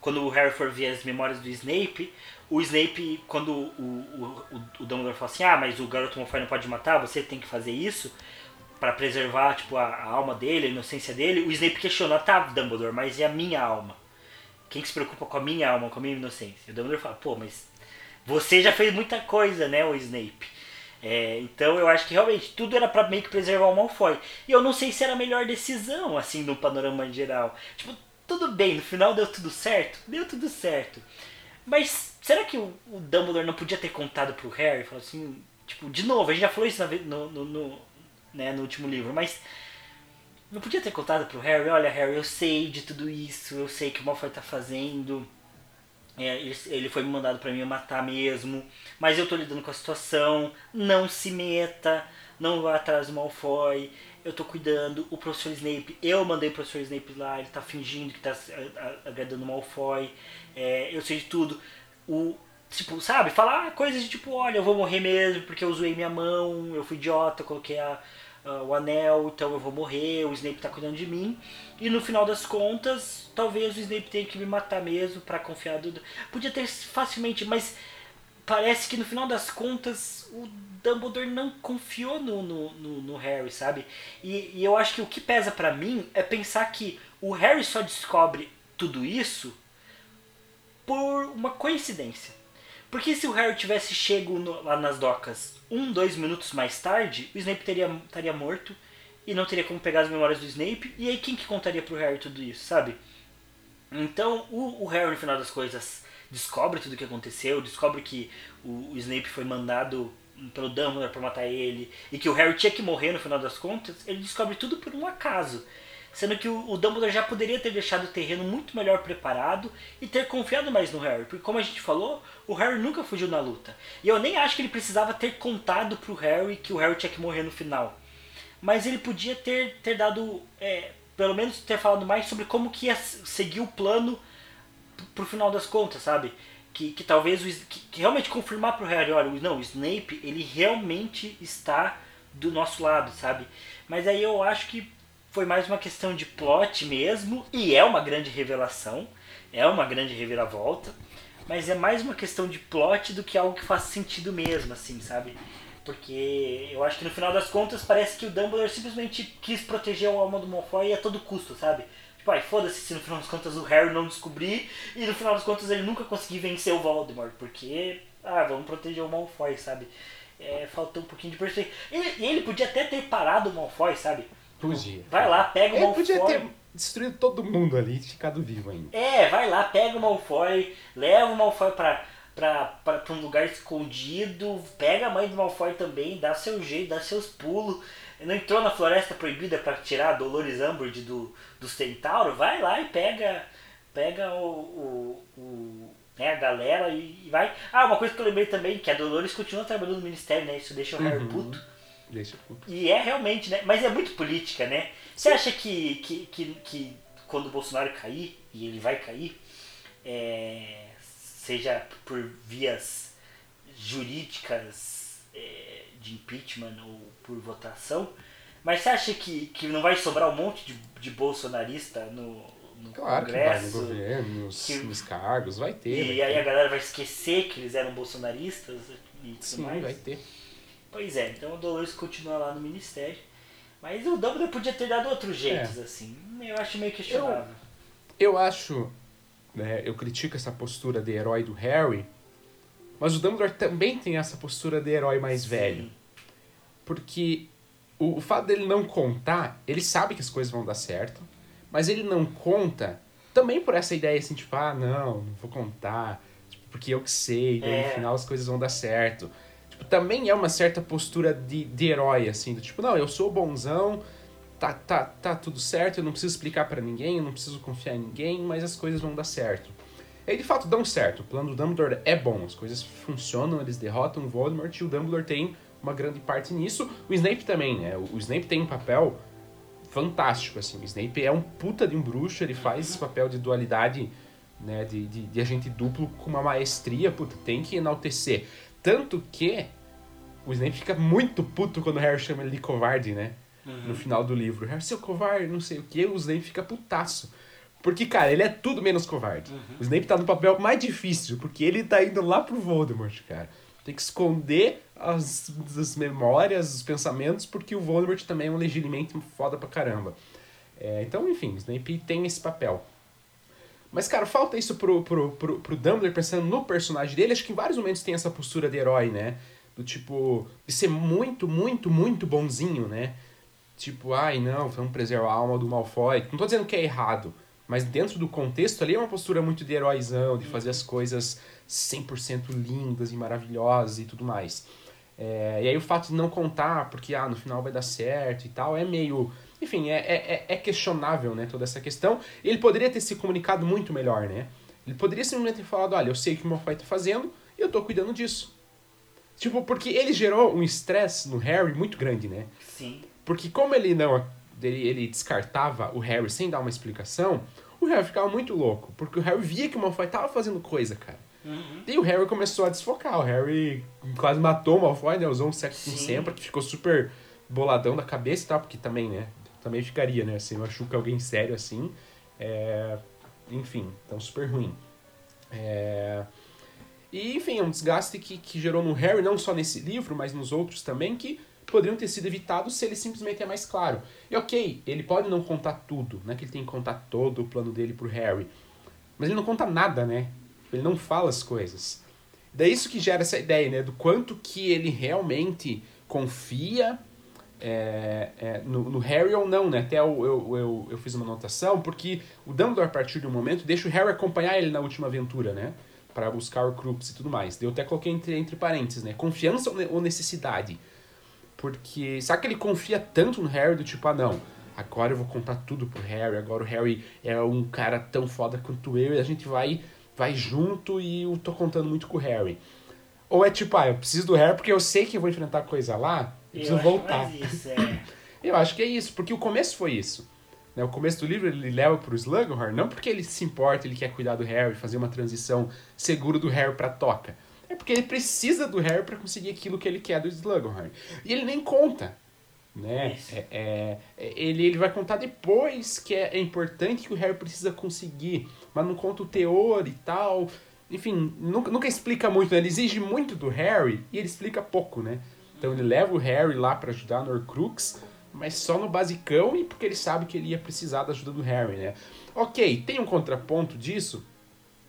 quando o Harry for ver as memórias do Snape, o Snape, quando o, o, o, o Dumbledore fala assim, ah, mas o garoto Malfoy não pode matar, você tem que fazer isso para preservar tipo, a, a, alma dele, a inocência dele, o Snape questiona, tá, Dumbledore, mas e a minha alma? Quem que se preocupa com a minha alma, com a minha inocência? E o Dumbledore fala, pô, mas você já fez muita coisa, né, o Snape. É, então eu acho que realmente tudo era para meio que preservar o Malfoy. E eu não sei se era a melhor decisão, assim, no panorama geral. Tipo, tudo bem, no final deu tudo certo? Deu tudo certo. Mas será que o, o Dumbledore não podia ter contado pro Harry? Falou assim, tipo, de novo, a gente já falou isso no, no, no, né, no último livro, mas não podia ter contado pro Harry, olha Harry, eu sei de tudo isso, eu sei que o Malfoy tá fazendo é, ele foi mandado para me matar mesmo, mas eu tô lidando com a situação. Não se meta, não vá atrás do Malfoy. Eu tô cuidando. O professor Snape, eu mandei o professor Snape lá, ele tá fingindo que tá agradando o Malfoy. É, eu sei de tudo. O, tipo, sabe? Falar coisas de tipo, olha, eu vou morrer mesmo porque eu zoei minha mão, eu fui idiota, coloquei a, uh, o anel, então eu vou morrer, o Snape tá cuidando de mim. E no final das contas, talvez o Snape tenha que me matar mesmo para confiar do. Podia ter facilmente, mas parece que no final das contas o Dumbledore não confiou no, no, no, no Harry, sabe? E, e, eu acho que o que pesa para mim é pensar que o Harry só descobre tudo isso por uma coincidência. Porque se o Harry tivesse chego no, lá nas docas um, dois minutos mais tarde, o Snape teria, estaria morto e não teria como pegar as memórias do Snape. E aí quem que contaria pro Harry tudo isso, sabe? Então o, o Harry, no final das coisas, descobre tudo o que aconteceu, descobre que o, o Snape foi mandado pelo Dumbledore para matar ele e que o Harry tinha que morrer no final das contas, ele descobre tudo por um acaso. Sendo que o, Dumbledore já poderia ter deixado o terreno muito melhor preparado e ter confiado mais no Harry. Porque como a gente falou, o Harry nunca fugiu na luta. E eu nem acho que ele precisava ter contado pro Harry que o Harry tinha que morrer no final. Mas ele podia ter, ter dado. É, pelo menos ter falado mais sobre como que ia seguir o plano pro final das contas, sabe? Que, que talvez o, que, que realmente confirmar pro Harry, olha, não, o Snape ele realmente está do nosso lado, sabe? Mas aí eu acho que foi mais uma questão de plot mesmo, e é uma grande revelação, é uma grande reviravolta, mas é mais uma questão de plot do que algo que faz sentido mesmo, assim, sabe? Porque eu acho que no final das contas parece que o Dumbledore simplesmente quis proteger o alma do Malfoy a todo custo, sabe? Tipo, ai, foda-se se no final das contas o Harry não descobrir e no final das contas ele nunca conseguir vencer o Voldemort, porque, ah, vamos proteger o Malfoy, sabe? É, faltou um pouquinho de perspectiva. E ele podia até ter parado o Malfoy, sabe? Podia. Vai lá, pega o Ele Malfoy. podia ter destruído todo mundo ali e ficado vivo ainda. É, vai lá, pega o Malfoy, leva o Malfoy pra, pra, pra, pra um lugar escondido, pega a mãe do Malfoy também, dá seu jeito, dá seus pulos. Não entrou na Floresta Proibida para tirar a Dolores Umbridge do, do Centauro? Vai lá e pega, pega o, o, o né, a galera e, e vai. Ah, uma coisa que eu lembrei também, que a Dolores continua trabalhando no Ministério, né? Isso deixa o Harry Uhum. puto. Deixa. E é realmente, né? Mas é muito política, né? Você acha que, que, que, que quando o Bolsonaro cair, e ele vai cair, é, seja por vias jurídicas é, de impeachment ou por votação. Mas você acha que, que não vai sobrar um monte de, de bolsonarista no, no Claro Congresso? que vai no governo, nos, que- nos cargos, vai ter. E vai aí ter. a galera vai esquecer que eles eram bolsonaristas e tudo Sim, mais? vai ter. Pois é, então o Dolores continua lá no ministério. Mas o Dumbledore podia ter dado outros jeitos, É. assim. Eu acho meio questionável. Eu acho, né, eu critico essa postura de herói do Harry, mas o Dumbledore também tem essa postura de herói mais velho. Sim. Porque o, o fato dele não contar, ele sabe que as coisas vão dar certo, mas ele não conta também por essa ideia assim, tipo, ah, não, não vou contar, tipo, porque eu que sei, daí É. no final as coisas vão dar certo. Tipo, também é uma certa postura de, de herói, assim, do tipo, não, eu sou bonzão, tá, tá, tá tudo certo, eu não preciso explicar pra ninguém, eu não preciso confiar em ninguém, mas as coisas vão dar certo. E de fato, dão certo. O plano do Dumbledore é bom, as coisas funcionam, eles derrotam o Voldemort e o Dumbledore tem uma grande parte nisso. O Snape também, né? O Snape tem um papel fantástico, assim. O Snape é um puta de um bruxo, ele faz esse papel de dualidade, né? De, de, de agente duplo com uma maestria, puta, tem que enaltecer. Tanto que o Snape fica muito puto quando o Harry chama ele de covarde, né? No final do livro. Harry, seu covarde, não sei o que, o Snape fica putaço. Porque, cara, ele é tudo menos covarde. O Snape tá no papel mais difícil, porque ele tá indo lá pro Voldemort, cara. Tem que esconder as, as memórias, os pensamentos, porque o Voldemort também é um legilimento foda pra caramba. É, então, enfim, o Snape tem esse papel. Mas, cara, falta isso pro, pro, pro, pro Dumbledore, pensando no personagem dele. Acho que em vários momentos tem essa postura de herói, né? Do tipo, de ser muito, muito, muito bonzinho, né? Tipo, ai não, vamos preservar a alma do Malfoy. Não tô dizendo que é errado, mas dentro do contexto ali é uma postura muito de heróizão, de fazer as coisas 100% lindas e maravilhosas e tudo mais. É, e aí o fato de não contar, porque ah, no final vai dar certo e tal, é meio. Enfim, é, é, é questionável, né, toda essa questão. Ele poderia ter se comunicado muito melhor, né? Ele poderia simplesmente ter falado, olha, eu sei o que o Malfoy tá fazendo e eu tô cuidando disso. Tipo, porque ele gerou um estresse no Harry muito grande, né? Sim. Porque como ele não ele, ele descartava o Harry sem dar uma explicação, o Harry ficava muito louco. Porque o Harry via que o Malfoy tava fazendo coisa, cara. Uhum. E o Harry começou a desfocar. O Harry quase matou o Malfoy, né? Usou um sexo Sim. sempre, que ficou super boladão da cabeça e tal. Porque também, né? Também ficaria, né? Se machuca alguém sério assim. É... Enfim, então super ruim. É... E, enfim, é um desgaste que, que gerou no Harry, não só nesse livro, mas nos outros também, que poderiam ter sido evitados se ele simplesmente é mais claro. E ok, ele pode não contar tudo, não é que ele tem que contar todo o plano dele pro Harry. Mas ele não conta nada, né? Ele não fala as coisas. Daí isso que gera essa ideia, né? Do quanto que ele realmente confia é, é, no, no Harry ou não, né? Até eu, eu, eu, eu fiz uma anotação, porque o Dumbledore, a partir de um momento, deixa o Harry acompanhar ele na última aventura, né? Para buscar o Crux e tudo mais. Eu até coloquei entre, entre parênteses, né? Confiança ou ne- ou necessidade? Porque sabe que ele confia tanto no Harry do tipo, ah não, agora eu vou contar tudo pro Harry, agora o Harry é um cara tão foda quanto eu e a gente vai, vai junto e eu tô contando muito com o Harry. Ou é tipo, ah, eu preciso do Harry porque eu sei que eu vou enfrentar coisa lá, eu preciso acho voltar. isso, é. Eu acho que é isso, porque o começo foi isso. Né? O começo do livro ele leva pro Slughorn, não porque ele se importa, ele quer cuidar do Harry, fazer uma transição segura do Harry pra toca. É porque ele precisa do Harry pra conseguir aquilo que ele quer do Slughorn. E ele nem conta. Né? É, é- é- ele, ele vai contar depois que é, é importante que o Harry precisa conseguir, mas não conta o teor e tal. Enfim, nunca, nunca explica muito, né? Ele exige muito do Harry e ele explica pouco, né? Então ele leva o Harry lá pra ajudar no Horcrux, mas só no basicão e porque ele sabe que ele ia precisar da ajuda do Harry, né? Ok, tem um contraponto disso,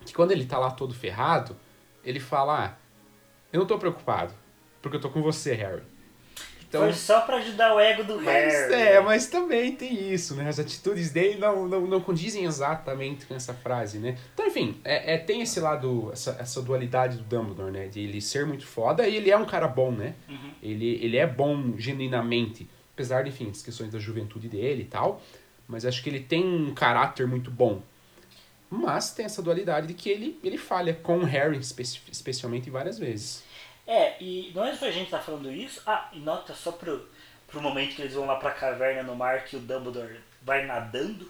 que quando ele tá lá todo ferrado, ele fala, ah, eu não tô preocupado, porque eu tô com você, Harry. Então, Foi só pra ajudar o ego do Harry. é, mas também tem isso, né? As atitudes dele não, não, não condizem exatamente com essa frase, né? Então, enfim, é, é- tem esse lado, essa, essa dualidade do Dumbledore, né? De ele ser muito foda e ele é um cara bom, né? Uhum. Ele, ele é bom genuinamente, apesar de, enfim, as questões da juventude dele e tal. Mas acho que ele tem um caráter muito bom. Mas tem essa dualidade de que ele, ele falha com o Harry, espe- especialmente várias vezes. É, e não é só a gente tá falando isso. Ah, e nota só pro, pro momento que eles vão lá pra caverna no mar que o Dumbledore vai nadando.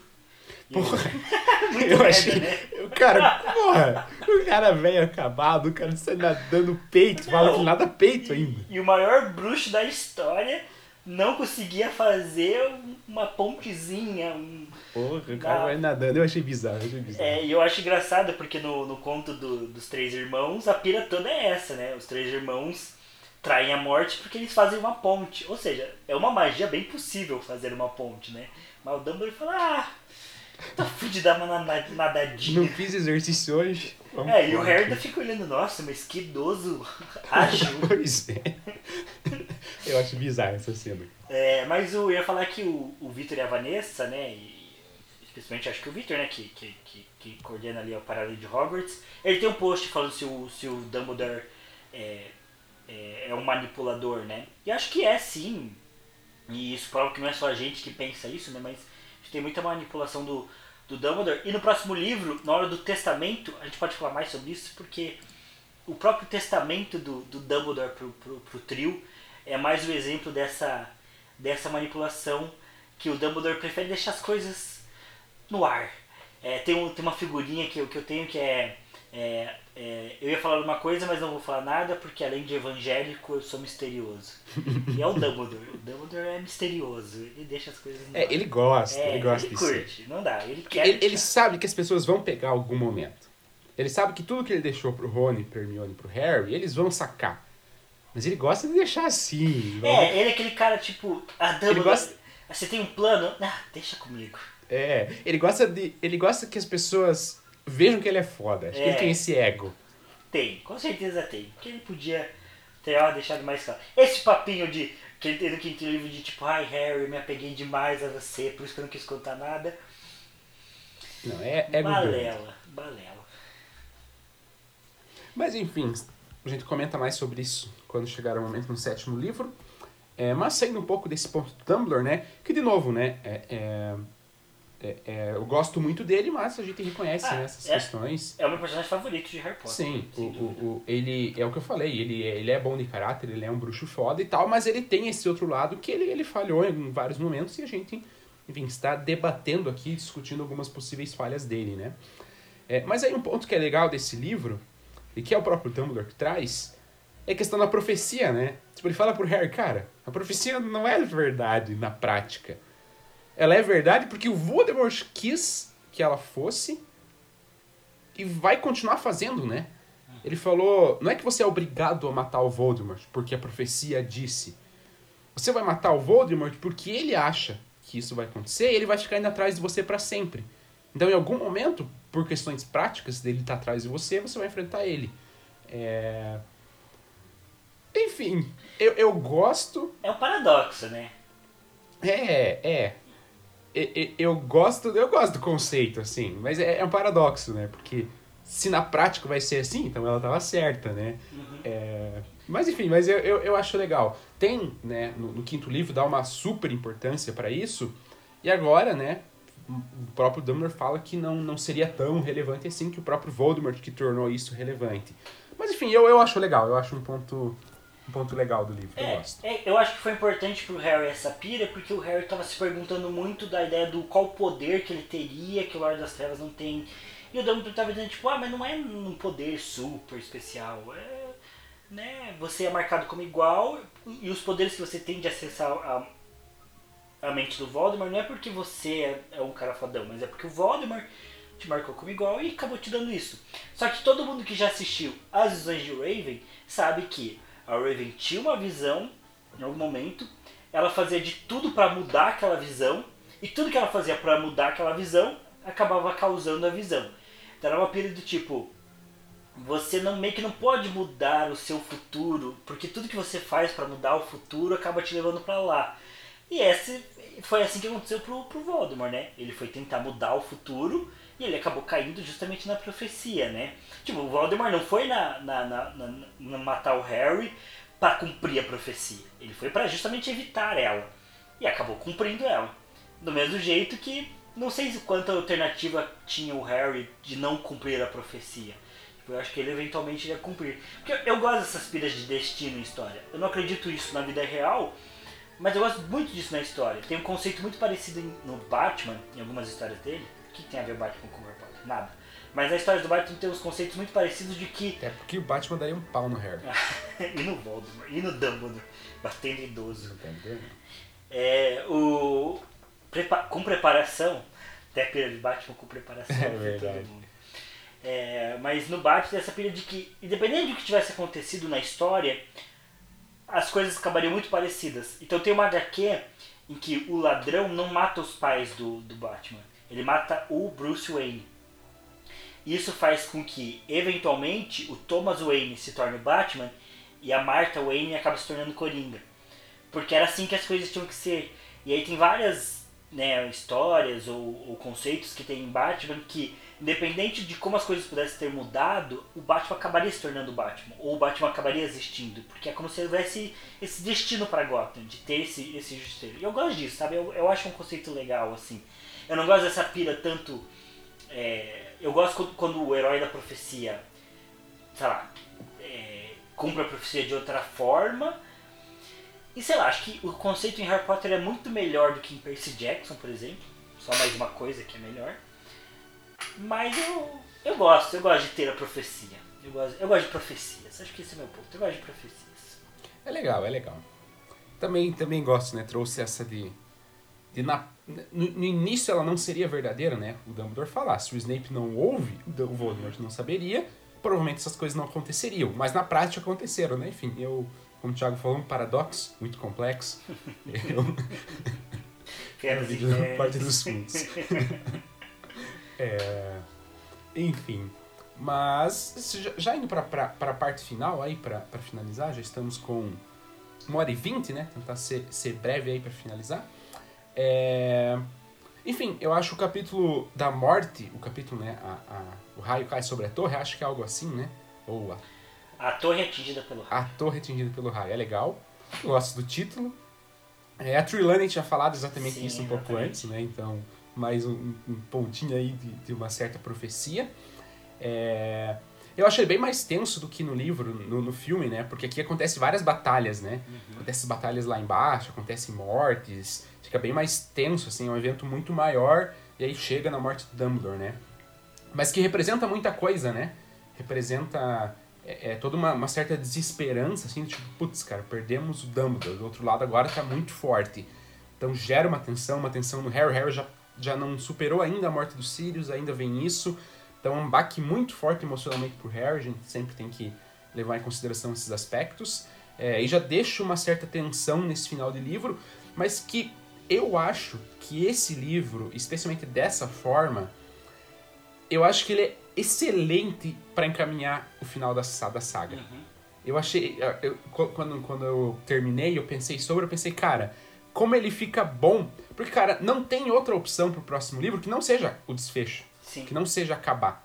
E- Porra, eu merda, achei. né? eu- cara, porra, o cara velho acabado, o cara sai nadando peito, fala que nada peito ainda. E o maior bruxo da história não conseguia fazer uma pontezinha, um... Porra, o cara vai nadando, eu achei bizarro, eu achei bizarro. É, e eu acho engraçado porque no, no conto do, dos três irmãos, a pira toda é essa, né? Os três irmãos traem a morte porque eles fazem uma ponte. Ou seja, é uma magia bem possível fazer uma ponte, né? Mas o Dumbledore fala, ah, tô fui de dar uma nadadinha. Não fiz exercício hoje. Vamos é, e o Harry fica olhando, nossa, mas que idoso ágil. pois é. Eu acho bizarro essa cena. É, mas eu ia falar que o, o Victor e a Vanessa, né, e, especialmente acho que o Victor, né, que, que, que, que coordena ali a parada de Hogwarts, ele tem um post falando se o, se o Dumbledore é, é, é um manipulador, né? E acho que é sim. E isso prova que não é só a gente que pensa isso, né? Mas tem muita manipulação do, do Dumbledore. E no próximo livro, na hora do testamento, a gente pode falar mais sobre isso, porque o próprio testamento do, do Dumbledore pro, pro, pro trio é mais um exemplo dessa, dessa manipulação que o Dumbledore prefere deixar as coisas no ar. É, tem, um, tem uma figurinha que eu, que eu tenho que é é, é, eu ia falar uma coisa, mas não vou falar nada, porque além de evangélico, eu sou misterioso. e é o Dumbledore. O Dumbledore é misterioso. Ele deixa as coisas. É, ele gosta, é, ele gosta ele disso. curte, não dá. Ele quer. Ele, ele, sabe que as pessoas vão pegar algum momento. Ele sabe que tudo que ele deixou pro Rony, pro Hermione, pro Harry, eles vão sacar. Mas ele gosta de deixar assim. É, ele é aquele cara tipo. A Dumbledore. Gosta... Você tem um plano? Ah, deixa comigo. É, ele gosta de. Ele gosta que as pessoas vejam que ele é foda. Acho é. que ele é. tem esse ego. Tem, com certeza tem. Porque ele podia ter ó, deixado mais claro. Esse papinho de. Que ele tem no quinto livro de tipo, ai Harry, me apeguei demais a você, por isso que eu não quis contar nada. Não, é, é Balela, balela. Mas enfim, a gente comenta mais sobre isso quando chegar o momento no sétimo livro. É, mas saindo um pouco desse ponto do Tumblr, né? Que de novo, né? É, é é, é, eu gosto muito dele, mas a gente reconhece ah, né, essas é, questões. É o meu personagem favorito de Harry Potter. Sim, o, o, o, ele é o que eu falei, ele, é, ele é bom de caráter, ele é um bruxo foda e tal, mas ele tem esse outro lado que ele, ele falhou em vários momentos e a gente, enfim, está debatendo aqui, discutindo algumas possíveis falhas dele, né? Mas aí um ponto que é legal desse livro, e que é o próprio Dumbledore que traz, é a questão da profecia, né? Tipo, ele fala pro Harry, cara, a profecia não é verdade na prática ela é verdade porque o Voldemort quis que ela fosse e vai continuar fazendo, né? Ele falou: não é que você é obrigado a matar o Voldemort porque a profecia disse. Você vai matar o Voldemort porque ele acha que isso vai acontecer e ele vai ficar indo atrás de você para sempre. Então, em algum momento, por questões práticas dele estar tá atrás de você, você vai enfrentar ele. É... Enfim, eu, eu gosto. É um paradoxo, né? É, é eu gosto, eu gosto do conceito, assim, mas é, é, um paradoxo, né? Porque se na prática vai ser assim, então ela estava certa, né? Uhum. É, mas enfim, mas eu, eu, eu, acho legal. Tem, né, no, no quinto livro, dá uma super importância para isso, e agora, né, o próprio Dumbledore fala que não, não seria tão relevante assim, que o próprio Voldemort que tornou isso relevante. Mas enfim, eu, eu acho legal, eu acho um ponto um ponto legal do livro, é, eu gosto. É, eu acho que foi importante pro Harry essa pira, porque o Harry tava se perguntando muito da ideia do qual poder que ele teria, que o Lorde das Trevas não tem. E o Dumbledore tava dizendo, tipo, ah, mas não é um poder super especial. É, né, você é marcado como igual, e os poderes que você tem de acessar a, a mente do Voldemort não é porque você é, é um cara fodão, mas é porque o Voldemort te marcou como igual e acabou te dando isso. Só que todo mundo que já assistiu As Visões de Raven sabe que a Raven tinha uma visão em algum momento, ela fazia de tudo para mudar aquela visão, e tudo que ela fazia para mudar aquela visão acabava causando a visão. Então era uma pira do tipo, você não meio que não pode mudar o seu futuro, porque tudo que você faz para mudar o futuro acaba te levando para lá. E esse foi assim que aconteceu pro, pro Voldemort, né? Ele foi tentar mudar o futuro e ele acabou caindo justamente na profecia, né? Tipo, o Voldemort não foi na, na, na, na, matar o Harry para cumprir a profecia. Ele foi para justamente evitar ela. E acabou cumprindo ela. Do mesmo jeito que não sei quanta alternativa tinha o Harry de não cumprir a profecia. Eu acho que ele eventualmente ia cumprir. Porque eu, eu gosto dessas pilhas de destino em história. Eu não acredito isso na vida real, mas eu gosto muito disso na história. Tem um conceito muito parecido no Batman, em algumas histórias dele, que tem a ver o Batman com o Harry Potter? Nada. Mas a história do Batman tem uns conceitos muito parecidos de que. É porque o Batman daria um pau no Harry. e no Voldemort, e no Dumbledore, batendo idoso. Entendeu? É, o, prepa, com preparação, até a pira de Batman com preparação É verdade. todo mundo. É, mas no Batman tem essa pira de que, independente do que tivesse acontecido na história, as coisas acabariam muito parecidas. Então tem uma HQ em que o ladrão não mata os pais do, do Batman, ele mata o Bruce Wayne. Isso faz com que, eventualmente, o Thomas Wayne se torne o Batman e a Martha Wayne acaba se tornando Coringa. Porque era assim que as coisas tinham que ser. E aí tem várias né, histórias ou, ou conceitos que tem em Batman que, independente de como as coisas pudessem ter mudado, o Batman acabaria se tornando o Batman. Ou o Batman acabaria existindo. Porque é como se houvesse esse destino para Gotham, de ter esse, esse justiceiro. E eu gosto disso, sabe? Eu, eu acho um conceito legal, assim. Eu não gosto dessa pira tanto... é, eu gosto quando, quando o herói da profecia, sei lá, é, cumpre a profecia de outra forma. E sei lá, acho que o conceito em Harry Potter é muito melhor do que em Percy Jackson, por exemplo. Só mais uma coisa que é melhor. Mas eu, eu gosto, eu gosto de ter a profecia. Eu gosto, eu gosto de profecias. Acho que esse é meu ponto. Eu gosto de profecias. É legal, é legal. Também, também gosto, né? Trouxe essa de. De na, no, no início ela não seria verdadeira, né? O Dumbledore falar. Se o Snape não ouve, o Voldemort não saberia, provavelmente essas coisas não aconteceriam. Mas na prática aconteceram, né? Enfim, eu, como o Thiago falou, um paradoxo muito complexo. Eu, Quero da parte dos fundos. É, enfim. Mas já, indo pra, pra parte final aí, pra, pra finalizar, já estamos com uma hora e vinte, né? Tentar ser, ser breve aí pra finalizar. É, enfim, eu acho o capítulo da morte, o capítulo, né? A, a- o raio cai sobre a torre, acho que é algo assim, né? Ou a A torre atingida pelo raio. a Torre Atingida pelo Raio. É legal. Eu gosto do título. É, a Trelawney tinha falado exatamente Sim, isso um pouco exatamente. antes, né? Então, mais um, um pontinho aí de, de uma certa profecia. É, eu achei bem mais tenso do que no livro, no, no filme, né? Porque aqui acontece várias batalhas, né? Acontecem batalhas lá embaixo, acontecem mortes. Fica bem mais tenso, assim. É um evento muito maior. E aí chega na morte do Dumbledore, né? Mas que representa muita coisa, né? Representa é, é toda uma, uma certa desesperança, assim, tipo, putz, cara, perdemos o Dumbledore. Do outro lado agora tá muito forte. Então gera uma tensão, uma tensão no Harry. Harry já, já não superou ainda a morte do Sirius, ainda vem isso. Então é um baque muito forte emocionalmente pro Harry. A gente sempre tem que levar em consideração esses aspectos. É, e já deixa uma certa tensão nesse final de livro, mas que eu acho que esse livro, especialmente dessa forma, eu acho que ele é excelente para encaminhar o final da, da saga. Uhum. Eu achei. eu- qu- quando, quando eu terminei, eu pensei sobre, eu pensei, cara, como ele fica bom. Porque, cara, não tem outra opção pro próximo livro que não seja o desfecho. Sim. Que não seja acabar.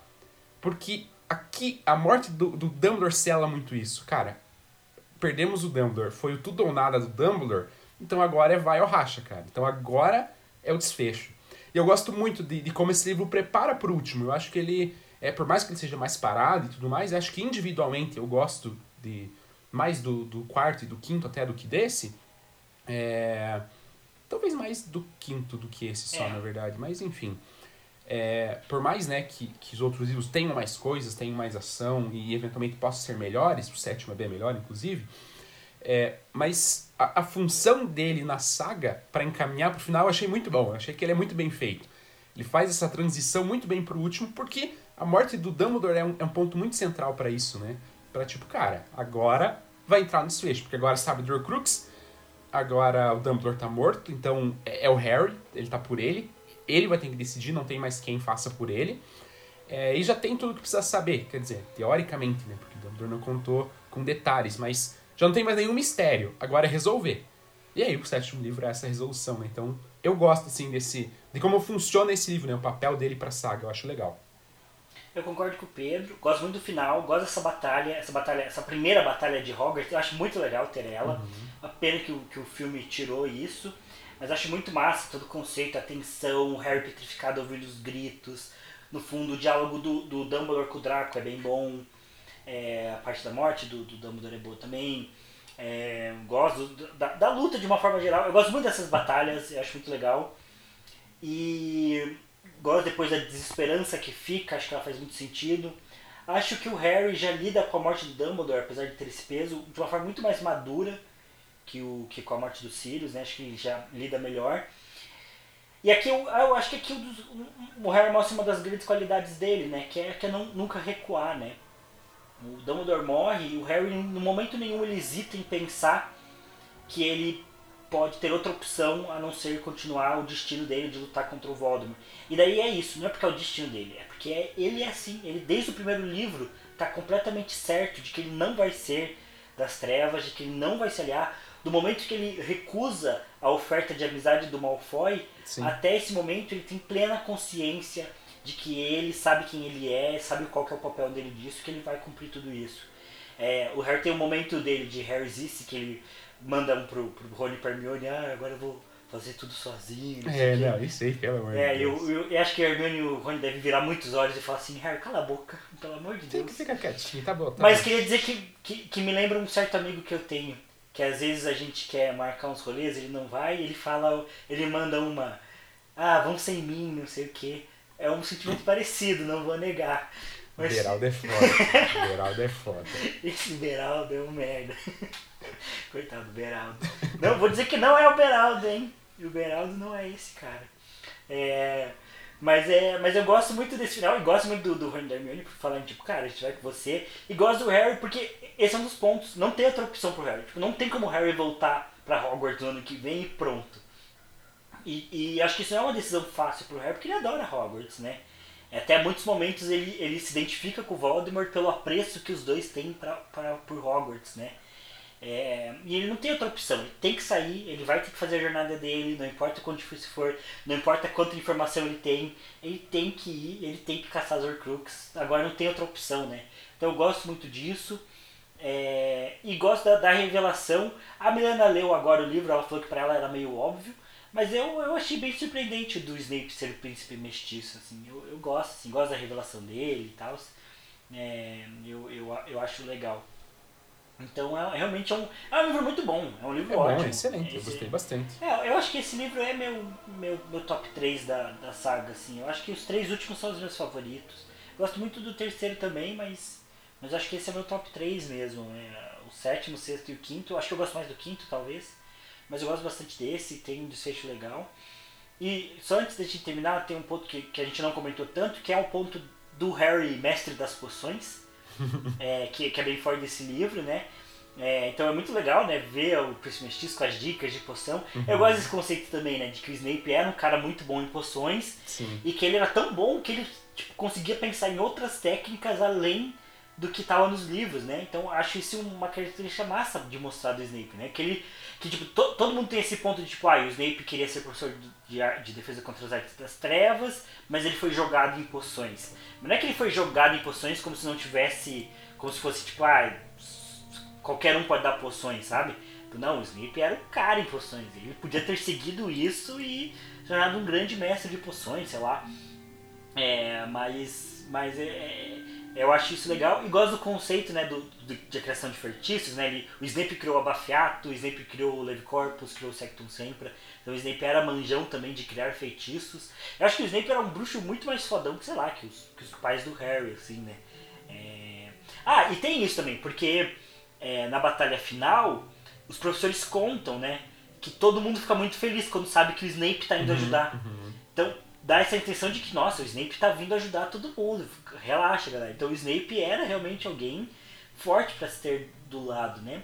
Porque aqui a morte do, do Dumbledore sela muito isso. Cara, perdemos o Dumbledore, foi o tudo ou nada do Dumbledore, então agora é vai ou racha, cara. Então agora é o desfecho. E eu gosto muito de, de como esse livro prepara pro último. Eu acho que ele, é por mais que ele seja mais parado e tudo mais, acho que individualmente eu gosto de mais do, do quarto e do quinto até do que desse. É, talvez mais do quinto do que esse só, É. na verdade. Mas enfim. É, por mais né, que, que os outros livros tenham mais coisas, tenham mais ação e eventualmente possam ser melhores, o sétimo é bem melhor, inclusive, é, mas a, a função dele na saga para encaminhar pro final eu achei muito bom. Eu achei que ele é muito bem feito. Ele faz essa transição muito bem pro último, porque a morte do Dumbledore é um, é um ponto muito central para isso, né? Pra tipo, cara, agora vai entrar no desfecho, porque agora sabe do Horcrux, agora o Dumbledore tá morto, então é, é o Harry, ele tá por ele, ele vai ter que decidir, não tem mais quem faça por ele. É, e já tem tudo que precisa saber, quer dizer, teoricamente, né? Porque o Dumbledore não contou com detalhes, mas já não tem mais nenhum mistério, agora é resolver. E aí o sétimo livro é essa resolução, né? Então eu gosto, assim, desse. de como funciona esse livro, né? O papel dele pra saga, eu acho legal. Eu concordo com o Pedro, gosto muito do final, gosto dessa batalha, essa batalha, essa primeira batalha de Hogwarts, eu acho muito legal ter ela. A pena que o, que o filme tirou isso, mas acho muito massa todo o conceito, a tensão, o Harry petrificado ouvindo os gritos. No fundo, o diálogo do, do Dumbledore com o Draco é bem bom. É, a parte da morte do, do Dumbledore é boa também. É, gosto da, da luta de uma forma geral. Eu gosto muito dessas batalhas, eu acho muito legal. E gosto depois da desesperança que fica, acho que ela faz muito sentido. Acho que o Harry já lida com a morte do Dumbledore, apesar de ter esse peso, de uma forma muito mais madura que, o, que com a morte do Sirius, né? Acho que já lida melhor. E aqui eu, eu acho que aqui o, o Harry mostra uma das grandes qualidades dele, né? Que é, que é não, nunca recuar, né? O Dumbledore morre e o Harry, no momento nenhum, ele hesita em pensar que ele pode ter outra opção a não ser continuar o destino dele de lutar contra o Voldemort. E daí é isso, não é porque é o destino dele, é porque é, ele é assim, ele desde o primeiro livro está completamente certo de que ele não vai ser das trevas, de que ele não vai se aliar. Do momento que ele recusa a oferta de amizade do Malfoy, Sim. até esse momento ele tem plena consciência de que ele sabe quem ele é, sabe qual é o papel dele disso, que ele vai cumprir tudo isso. É, o Harry tem um momento dele de Harry Zisse que ele manda um pro, pro Rony e Hermione, ah, agora eu vou fazer tudo sozinho. É, não, isso aí, pelo amor é, de Deus. Eu, eu, eu, acho que a Hermione e o Rony devem virar muitos olhos e falar assim, Harry, cala a boca, pelo amor de Deus. Fica quietinho, tá bom. Tá Mas bom. queria dizer que, que, que me lembra um certo amigo que eu tenho, que às vezes a gente quer marcar uns rolês, ele não vai, ele fala, ele manda uma, ah, vão sem mim, não sei o quê é um sentimento parecido, não vou negar. Mas... Beraldo é foda. Beraldo é foda. Esse Beraldo é um merda. Coitado do Beraldo. Não, vou dizer que não é o Beraldo, hein? O Beraldo não é esse cara. É, mas, é, mas eu gosto muito desse final e gosto muito do, do Rony por falar, tipo, cara, a gente vai com você. E gosto do Harry porque esse é um dos pontos. Não tem outra opção pro Harry. Tipo, não tem como o Harry voltar pra Hogwarts no ano que vem e pronto. E, e acho que isso não é uma decisão fácil pro Harry, porque ele adora Hogwarts, né? Até muitos momentos ele, ele se identifica com o Voldemort pelo apreço que os dois têm pra, pra, por Hogwarts, né? É, e ele não tem outra opção, ele tem que sair, ele vai ter que fazer a jornada dele, não importa quanto difícil for, não importa quanta informação ele tem, ele tem que ir, ele tem que caçar as Horcruxes, agora não tem outra opção, né? Então eu gosto muito disso, é, e gosto da, da, revelação. A Milena leu agora o livro, ela falou que para ela era meio óbvio, mas eu, eu achei bem surpreendente do Snape ser o príncipe mestiço, assim. Eu, eu gosto, assim, gosto da revelação dele e tal. É, eu, eu, eu acho legal. Então é, realmente é um, é um livro muito bom, é um livro é ótimo. Bom, excelente, esse, eu gostei bastante. É, eu acho que esse livro é meu, meu, meu top 3 da, da saga, assim. Eu acho que os três últimos são os meus favoritos. Gosto muito do terceiro também, mas, mas acho que esse é meu top 3 mesmo. É, o sétimo, o sexto e o quinto. Eu acho que eu gosto mais do quinto, talvez. Mas eu gosto bastante desse, tem um desfecho legal. E só antes de gente terminar, tem um ponto que, que a gente não comentou tanto, que é o ponto do Harry, mestre das poções, é, que, que é bem forte desse livro, né? É, então é muito legal, né, ver o Príncipe Mestiço com as dicas de poção. Uhum. Eu gosto desse conceito também, né, de que o Snape era um cara muito bom em poções Sim. e que ele era tão bom que ele tipo, conseguia pensar em outras técnicas além do que estava nos livros, né? Então acho isso uma característica massa de mostrar do Snape, né? Que ele, que tipo, to, todo mundo tem esse ponto de tipo, ah, o Snape queria ser professor de, de defesa contra as artes das trevas, mas ele foi jogado em poções. Mas não é que ele foi jogado em poções como se não tivesse, como se fosse tipo, ah, qualquer um pode dar poções, sabe? Não, o Snape era um cara em poções. Ele podia ter seguido isso e tornado um grande mestre de poções, sei lá. É, mas, mas é, é eu acho isso legal e gosto do conceito né, do, do de criação de feitiços. Né? Ele, o Snape criou a Bafiato, o Snape criou o Levicorpus, criou o Sectum Sempra. Então o Snape era manjão também de criar feitiços. Eu acho que o Snape era um bruxo muito mais fodão que, sei lá, que os, que os pais do Harry, assim, né? É... Ah, e tem isso também, porque é, na batalha final, os professores contam, né? Que todo mundo fica muito feliz quando sabe que o Snape está indo uhum, ajudar. Uhum. Então, dá essa intenção de que, nossa, o Snape tá vindo ajudar todo mundo. Relaxa, galera. Então o Snape era realmente alguém forte para se ter do lado, né?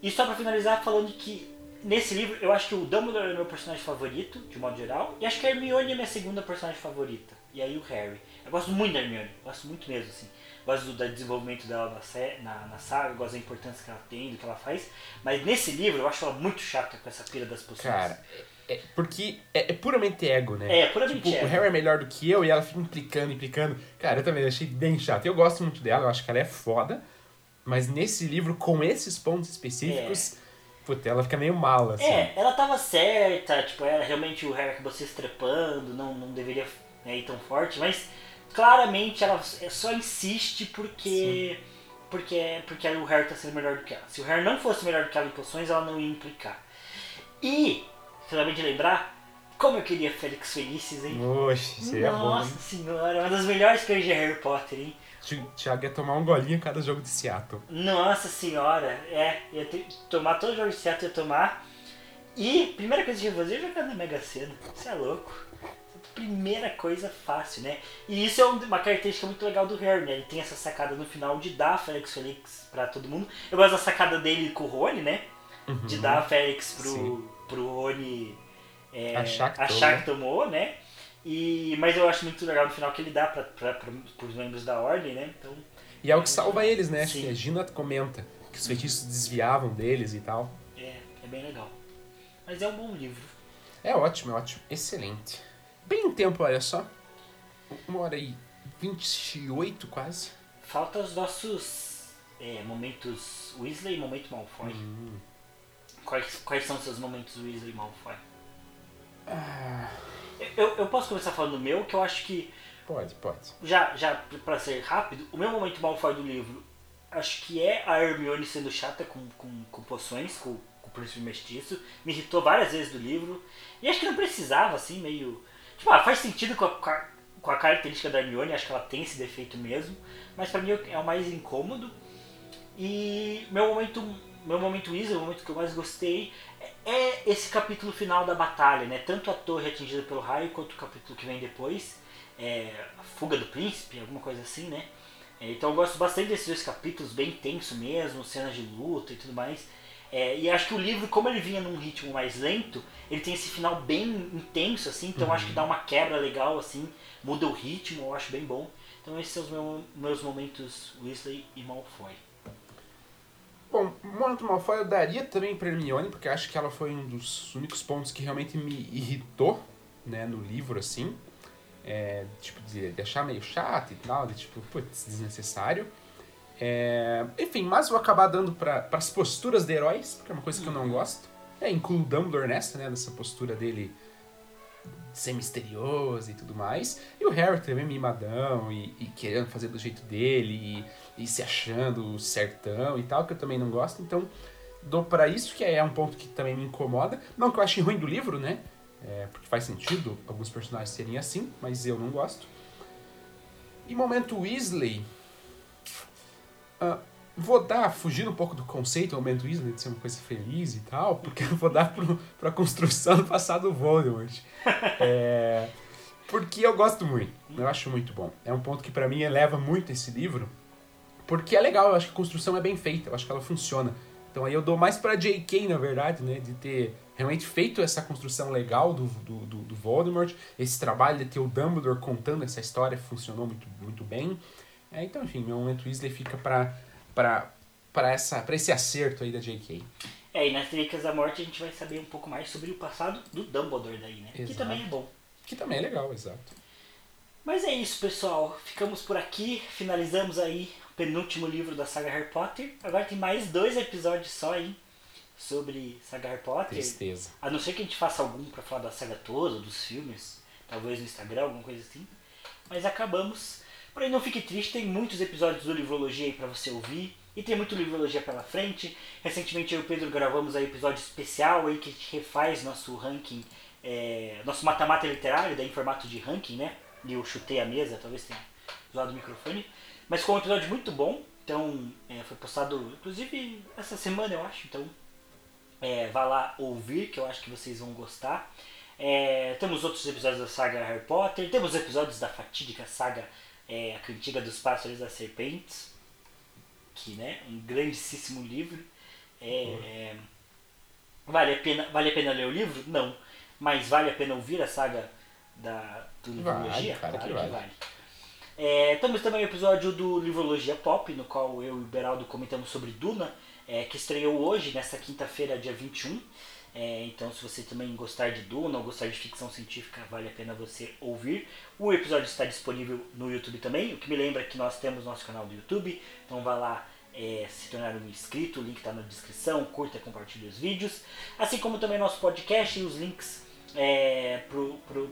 E só para finalizar falando que nesse livro eu acho que o Dumbledore é meu personagem favorito, de modo geral, e acho que a Hermione é minha segunda personagem favorita. E aí o Harry. Eu gosto muito da Hermione, gosto muito mesmo, assim. Gosto do, desenvolvimento dela na, na, na saga, gosto da importância que ela tem, do que ela faz. Mas nesse livro eu acho ela muito chata com essa pira das poções. Cara, é, porque é, é, puramente ego, né? É, puramente tipo, ego. O Harry é melhor do que eu e ela fica implicando, implicando. Cara, eu também achei bem chato. Eu gosto muito dela, eu acho que ela é foda. Mas nesse livro, com esses pontos específicos, é. puta, ela fica meio mal, assim. É, ela tava certa, tipo, era realmente o Harry acabou se estrepando, não, não deveria né, ir tão forte, mas claramente ela só insiste porque. Sim. Porque, porque o Harry tá sendo melhor do que ela. Se o Harry não fosse melhor do que ela em poções, ela não ia implicar. E Finalmente lembrar, Como eu queria Félix Felices, hein? Oxe, seria bom, Nossa senhora, uma das melhores coisas de Harry Potter, hein? Thi- Thiago ia tomar um golinho em cada jogo de Seattle. Nossa senhora, é, ia ter, tomar todo jogo de certo, ia tomar. E primeira coisa que eu ia fazer é jogar na Mega Sena. Isso é louco. Primeira coisa fácil, né? E isso é um- uma característica muito legal do Harry, né? Ele tem essa sacada no final de dar Félix Felix pra todo mundo. Eu gosto da sacada dele com o Rony, né? De dar a Félix pro, Sim. Pro Rony é, Achar que achar tomou. que tomou, né? E, mas eu acho muito legal no final que ele dá pra, pra, pra, pros membros da ordem, né? Então, E é o que salva eles, né? Sim. a Gina comenta que os feitiços desviavam deles e tal. é, é bem legal. Mas é um bom livro. É ótimo, é ótimo. Excelente. Bem em tempo, olha só. Uma hora e 28 quase. Falta os nossos é, momentos Weasley e momento Malfoy. Hum. Quais, quais são os seus momentos Weasley e Malfoy? Ah, Eu, eu posso começar falando do meu, que eu acho que, pode, pode. já, já pra ser rápido, o meu momento Malfoy do livro, acho que é a Hermione sendo chata com, com, com poções, com, com o príncipe mestiço. Me irritou várias vezes do livro. E acho que não precisava, assim, meio... Tipo, ah, faz sentido com a, com a, com a característica da Hermione, acho que ela tem esse defeito mesmo. Mas pra mim é o mais incômodo. E meu momento, meu momento Weasley, o momento que eu mais gostei, é esse capítulo final da batalha, né? Tanto a torre atingida pelo raio, quanto o capítulo que vem depois. É, a fuga do príncipe, alguma coisa assim, né? É, então eu gosto bastante desses dois capítulos, bem tenso mesmo, cenas de luta e tudo mais. É, e acho que o livro, como ele vinha num ritmo mais lento, ele tem esse final bem intenso, assim, então acho que dá uma quebra legal, assim, muda o ritmo, eu acho bem bom. Então esses são os meu- meus momentos Weasley e Malfoy. Bom, Momento Malfoy eu daria também pra Hermione, porque acho que ela foi um dos únicos pontos que realmente me irritou, né, no livro, assim. É, tipo, de, de achar meio chato e tal, de tipo, putz, desnecessário. É, enfim, mas vou acabar dando para as posturas de heróis, porque é uma coisa que eu não gosto. É, incluo o Dumbledore nessa, né, nessa postura dele de ser misterioso e tudo mais. E o Harry também mimadão e, e querendo fazer do jeito dele e, e se achando certão e tal, que eu também não gosto. Então, dou pra isso, que é um ponto que também me incomoda. Não que eu ache ruim do livro, né? É, porque faz sentido alguns personagens serem assim, mas eu não gosto. E momento Weasley. ah, vou dar, fugindo um pouco do conceito momento Weasley de ser uma coisa feliz e tal, porque eu vou dar pro, pra construção do passado do Voldemort. É, porque eu gosto muito, eu acho muito bom. É um ponto que pra mim eleva muito esse livro, porque é legal, eu acho que a construção é bem feita, eu acho que ela funciona. Então aí eu dou mais pra J.K., na verdade, né, de ter realmente feito essa construção legal do, do, do, do Voldemort, esse trabalho de ter o Dumbledore contando essa história funcionou muito, muito bem. É, então, enfim, meu momento Weasley fica pra, pra esse acerto aí da J.K. É, e nas Relíquias da Morte a gente vai saber um pouco mais sobre o passado do Dumbledore daí, né? Que Exato. também é bom. Que também é legal, exato. Mas é isso, pessoal. Ficamos por aqui. Finalizamos aí o penúltimo livro da saga Harry Potter. Agora tem mais dois episódios só aí sobre saga Harry Potter. Tristeza. A não ser que a gente faça algum pra falar da saga toda, dos filmes. Talvez no Instagram, alguma coisa assim. Mas acabamos. Porém, não fique triste, tem muitos episódios do Livrologia aí pra você ouvir. E tem muito Livrologia pela frente. Recentemente eu e o Pedro gravamos aí episódio especial aí que refaz nosso ranking, é, nosso mata-mata literário, daí em formato de ranking, né? E eu chutei a mesa, talvez tenha zoado o microfone. Mas ficou um episódio muito bom. Então, é, foi postado, inclusive, essa semana, eu acho. Então, é, vá lá ouvir, que eu acho que vocês vão gostar. É, temos outros episódios da saga Harry Potter, temos episódios da fatídica saga é, A Cantiga dos Pássaros e das Serpentes, que né, um grandíssimo livro. É, é, vale, a pena, vale a pena ler o livro? Não. Mas vale a pena ouvir a saga da, do Vale, Livrologia? cara, que Claro vale. É, temos também o episódio do Livrologia Pop, no qual eu e o Beraldo comentamos sobre Duna, é, que estreou hoje, nessa quinta-feira, dia 21. É, então, se você também gostar de Duna ou gostar de ficção científica, vale a pena você ouvir. O episódio está disponível no YouTube também, o que me lembra que nós temos nosso canal do YouTube. Então, vá lá é, se tornar um inscrito, o link está na descrição, curta e compartilhe os vídeos. Assim como também nosso podcast e os links é,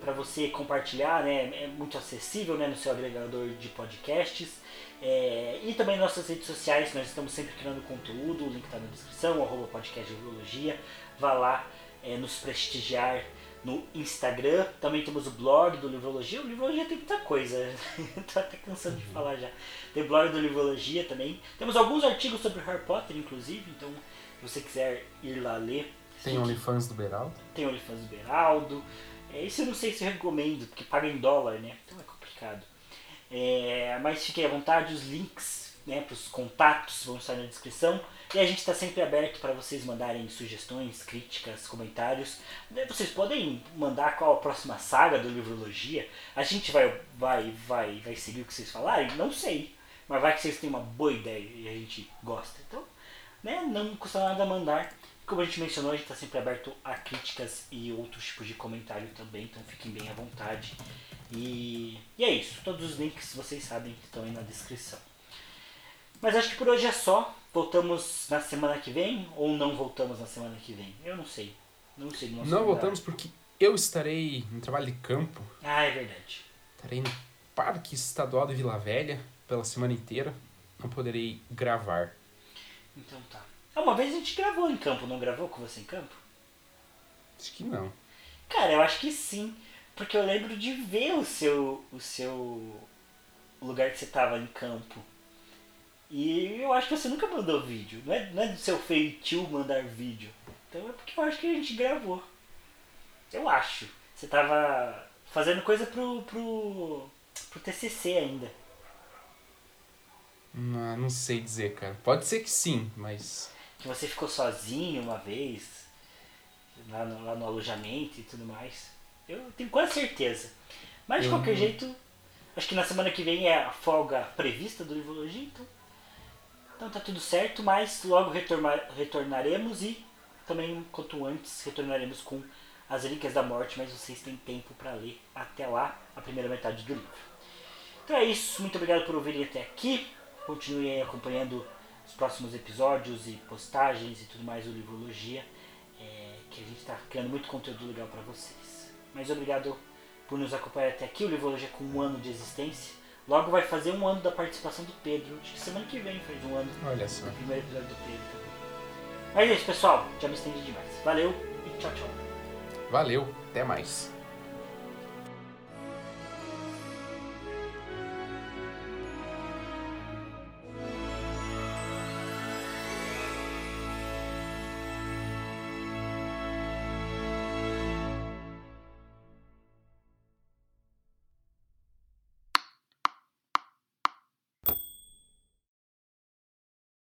para você compartilhar, né, é muito acessível né, no seu agregador de podcasts. É, e também nossas redes sociais, nós estamos sempre criando conteúdo, o link está na descrição, arroba podcast de. Vá lá é, nos prestigiar no Instagram. Também temos o blog do Livrologia. O Livrologia tem muita coisa, tô até cansando de falar já. Tem o blog do Livrologia também. Temos alguns artigos sobre Harry Potter, inclusive, então se você quiser ir lá ler. Tem OnlyFans do Beraldo? Tem OnlyFans do Beraldo. É, esse eu não sei se eu recomendo, porque paga em dólar, né? Então é complicado. É, mas fiquem à vontade, os links né, para os contatos vão estar na descrição. E a gente está sempre aberto para vocês mandarem sugestões, críticas, comentários. Vocês podem mandar qual a próxima saga do Livrologia. A gente vai, vai, vai, vai seguir o que vocês falarem? Não sei. Mas vai que vocês têm uma boa ideia e a gente gosta. Então, né, não custa nada mandar. Como a gente mencionou, a gente está sempre aberto a críticas e outros tipos de comentário também. Então fiquem bem à vontade. E, e é isso. Todos os links, vocês sabem, estão aí na descrição. Mas acho que por hoje é só. Voltamos na semana que vem ou não voltamos na semana que vem? Eu não sei. Não sei. Não voltamos porque eu estarei no trabalho de campo. Ah, é verdade. Estarei no Parque Estadual de Vila Velha pela semana inteira. Não poderei gravar. Então tá. Ah, uma vez a gente gravou em campo, não gravou com você em campo? Acho que não. Cara, eu acho que sim. Porque eu lembro de ver o seu. o seu. lugar que você tava em campo. E eu acho que você nunca mandou vídeo. Não é, não é do seu feitio mandar vídeo. Então é porque eu acho que a gente gravou. Eu acho. Você tava fazendo coisa pro, pro, pro TCC ainda. Não, não sei dizer, cara. Pode ser que sim, mas. Que você ficou sozinho uma vez. Lá no, lá no alojamento e tudo mais. Eu tenho quase certeza. Mas de eu qualquer jeito, acho que na semana que vem é a folga prevista do Livologia, então então tá tudo certo, mas logo retornaremos e também, quanto antes, retornaremos com As Relíquias da Morte, mas vocês têm tempo para ler até lá a primeira metade do livro. Então é isso, muito obrigado por ouvirem até aqui. Continuem acompanhando os próximos episódios e postagens e tudo mais do Livrologia, é, que a gente está criando muito conteúdo legal para vocês. Mas obrigado por nos acompanhar até aqui. O Livrologia com um ano de existência. Logo vai fazer um ano da participação do Pedro. Acho que semana que vem faz um ano. Olha só. O primeiro episódio do Pedro. Mas é isso, pessoal. Já me estendi demais. Valeu e tchau, tchau. Valeu, até mais.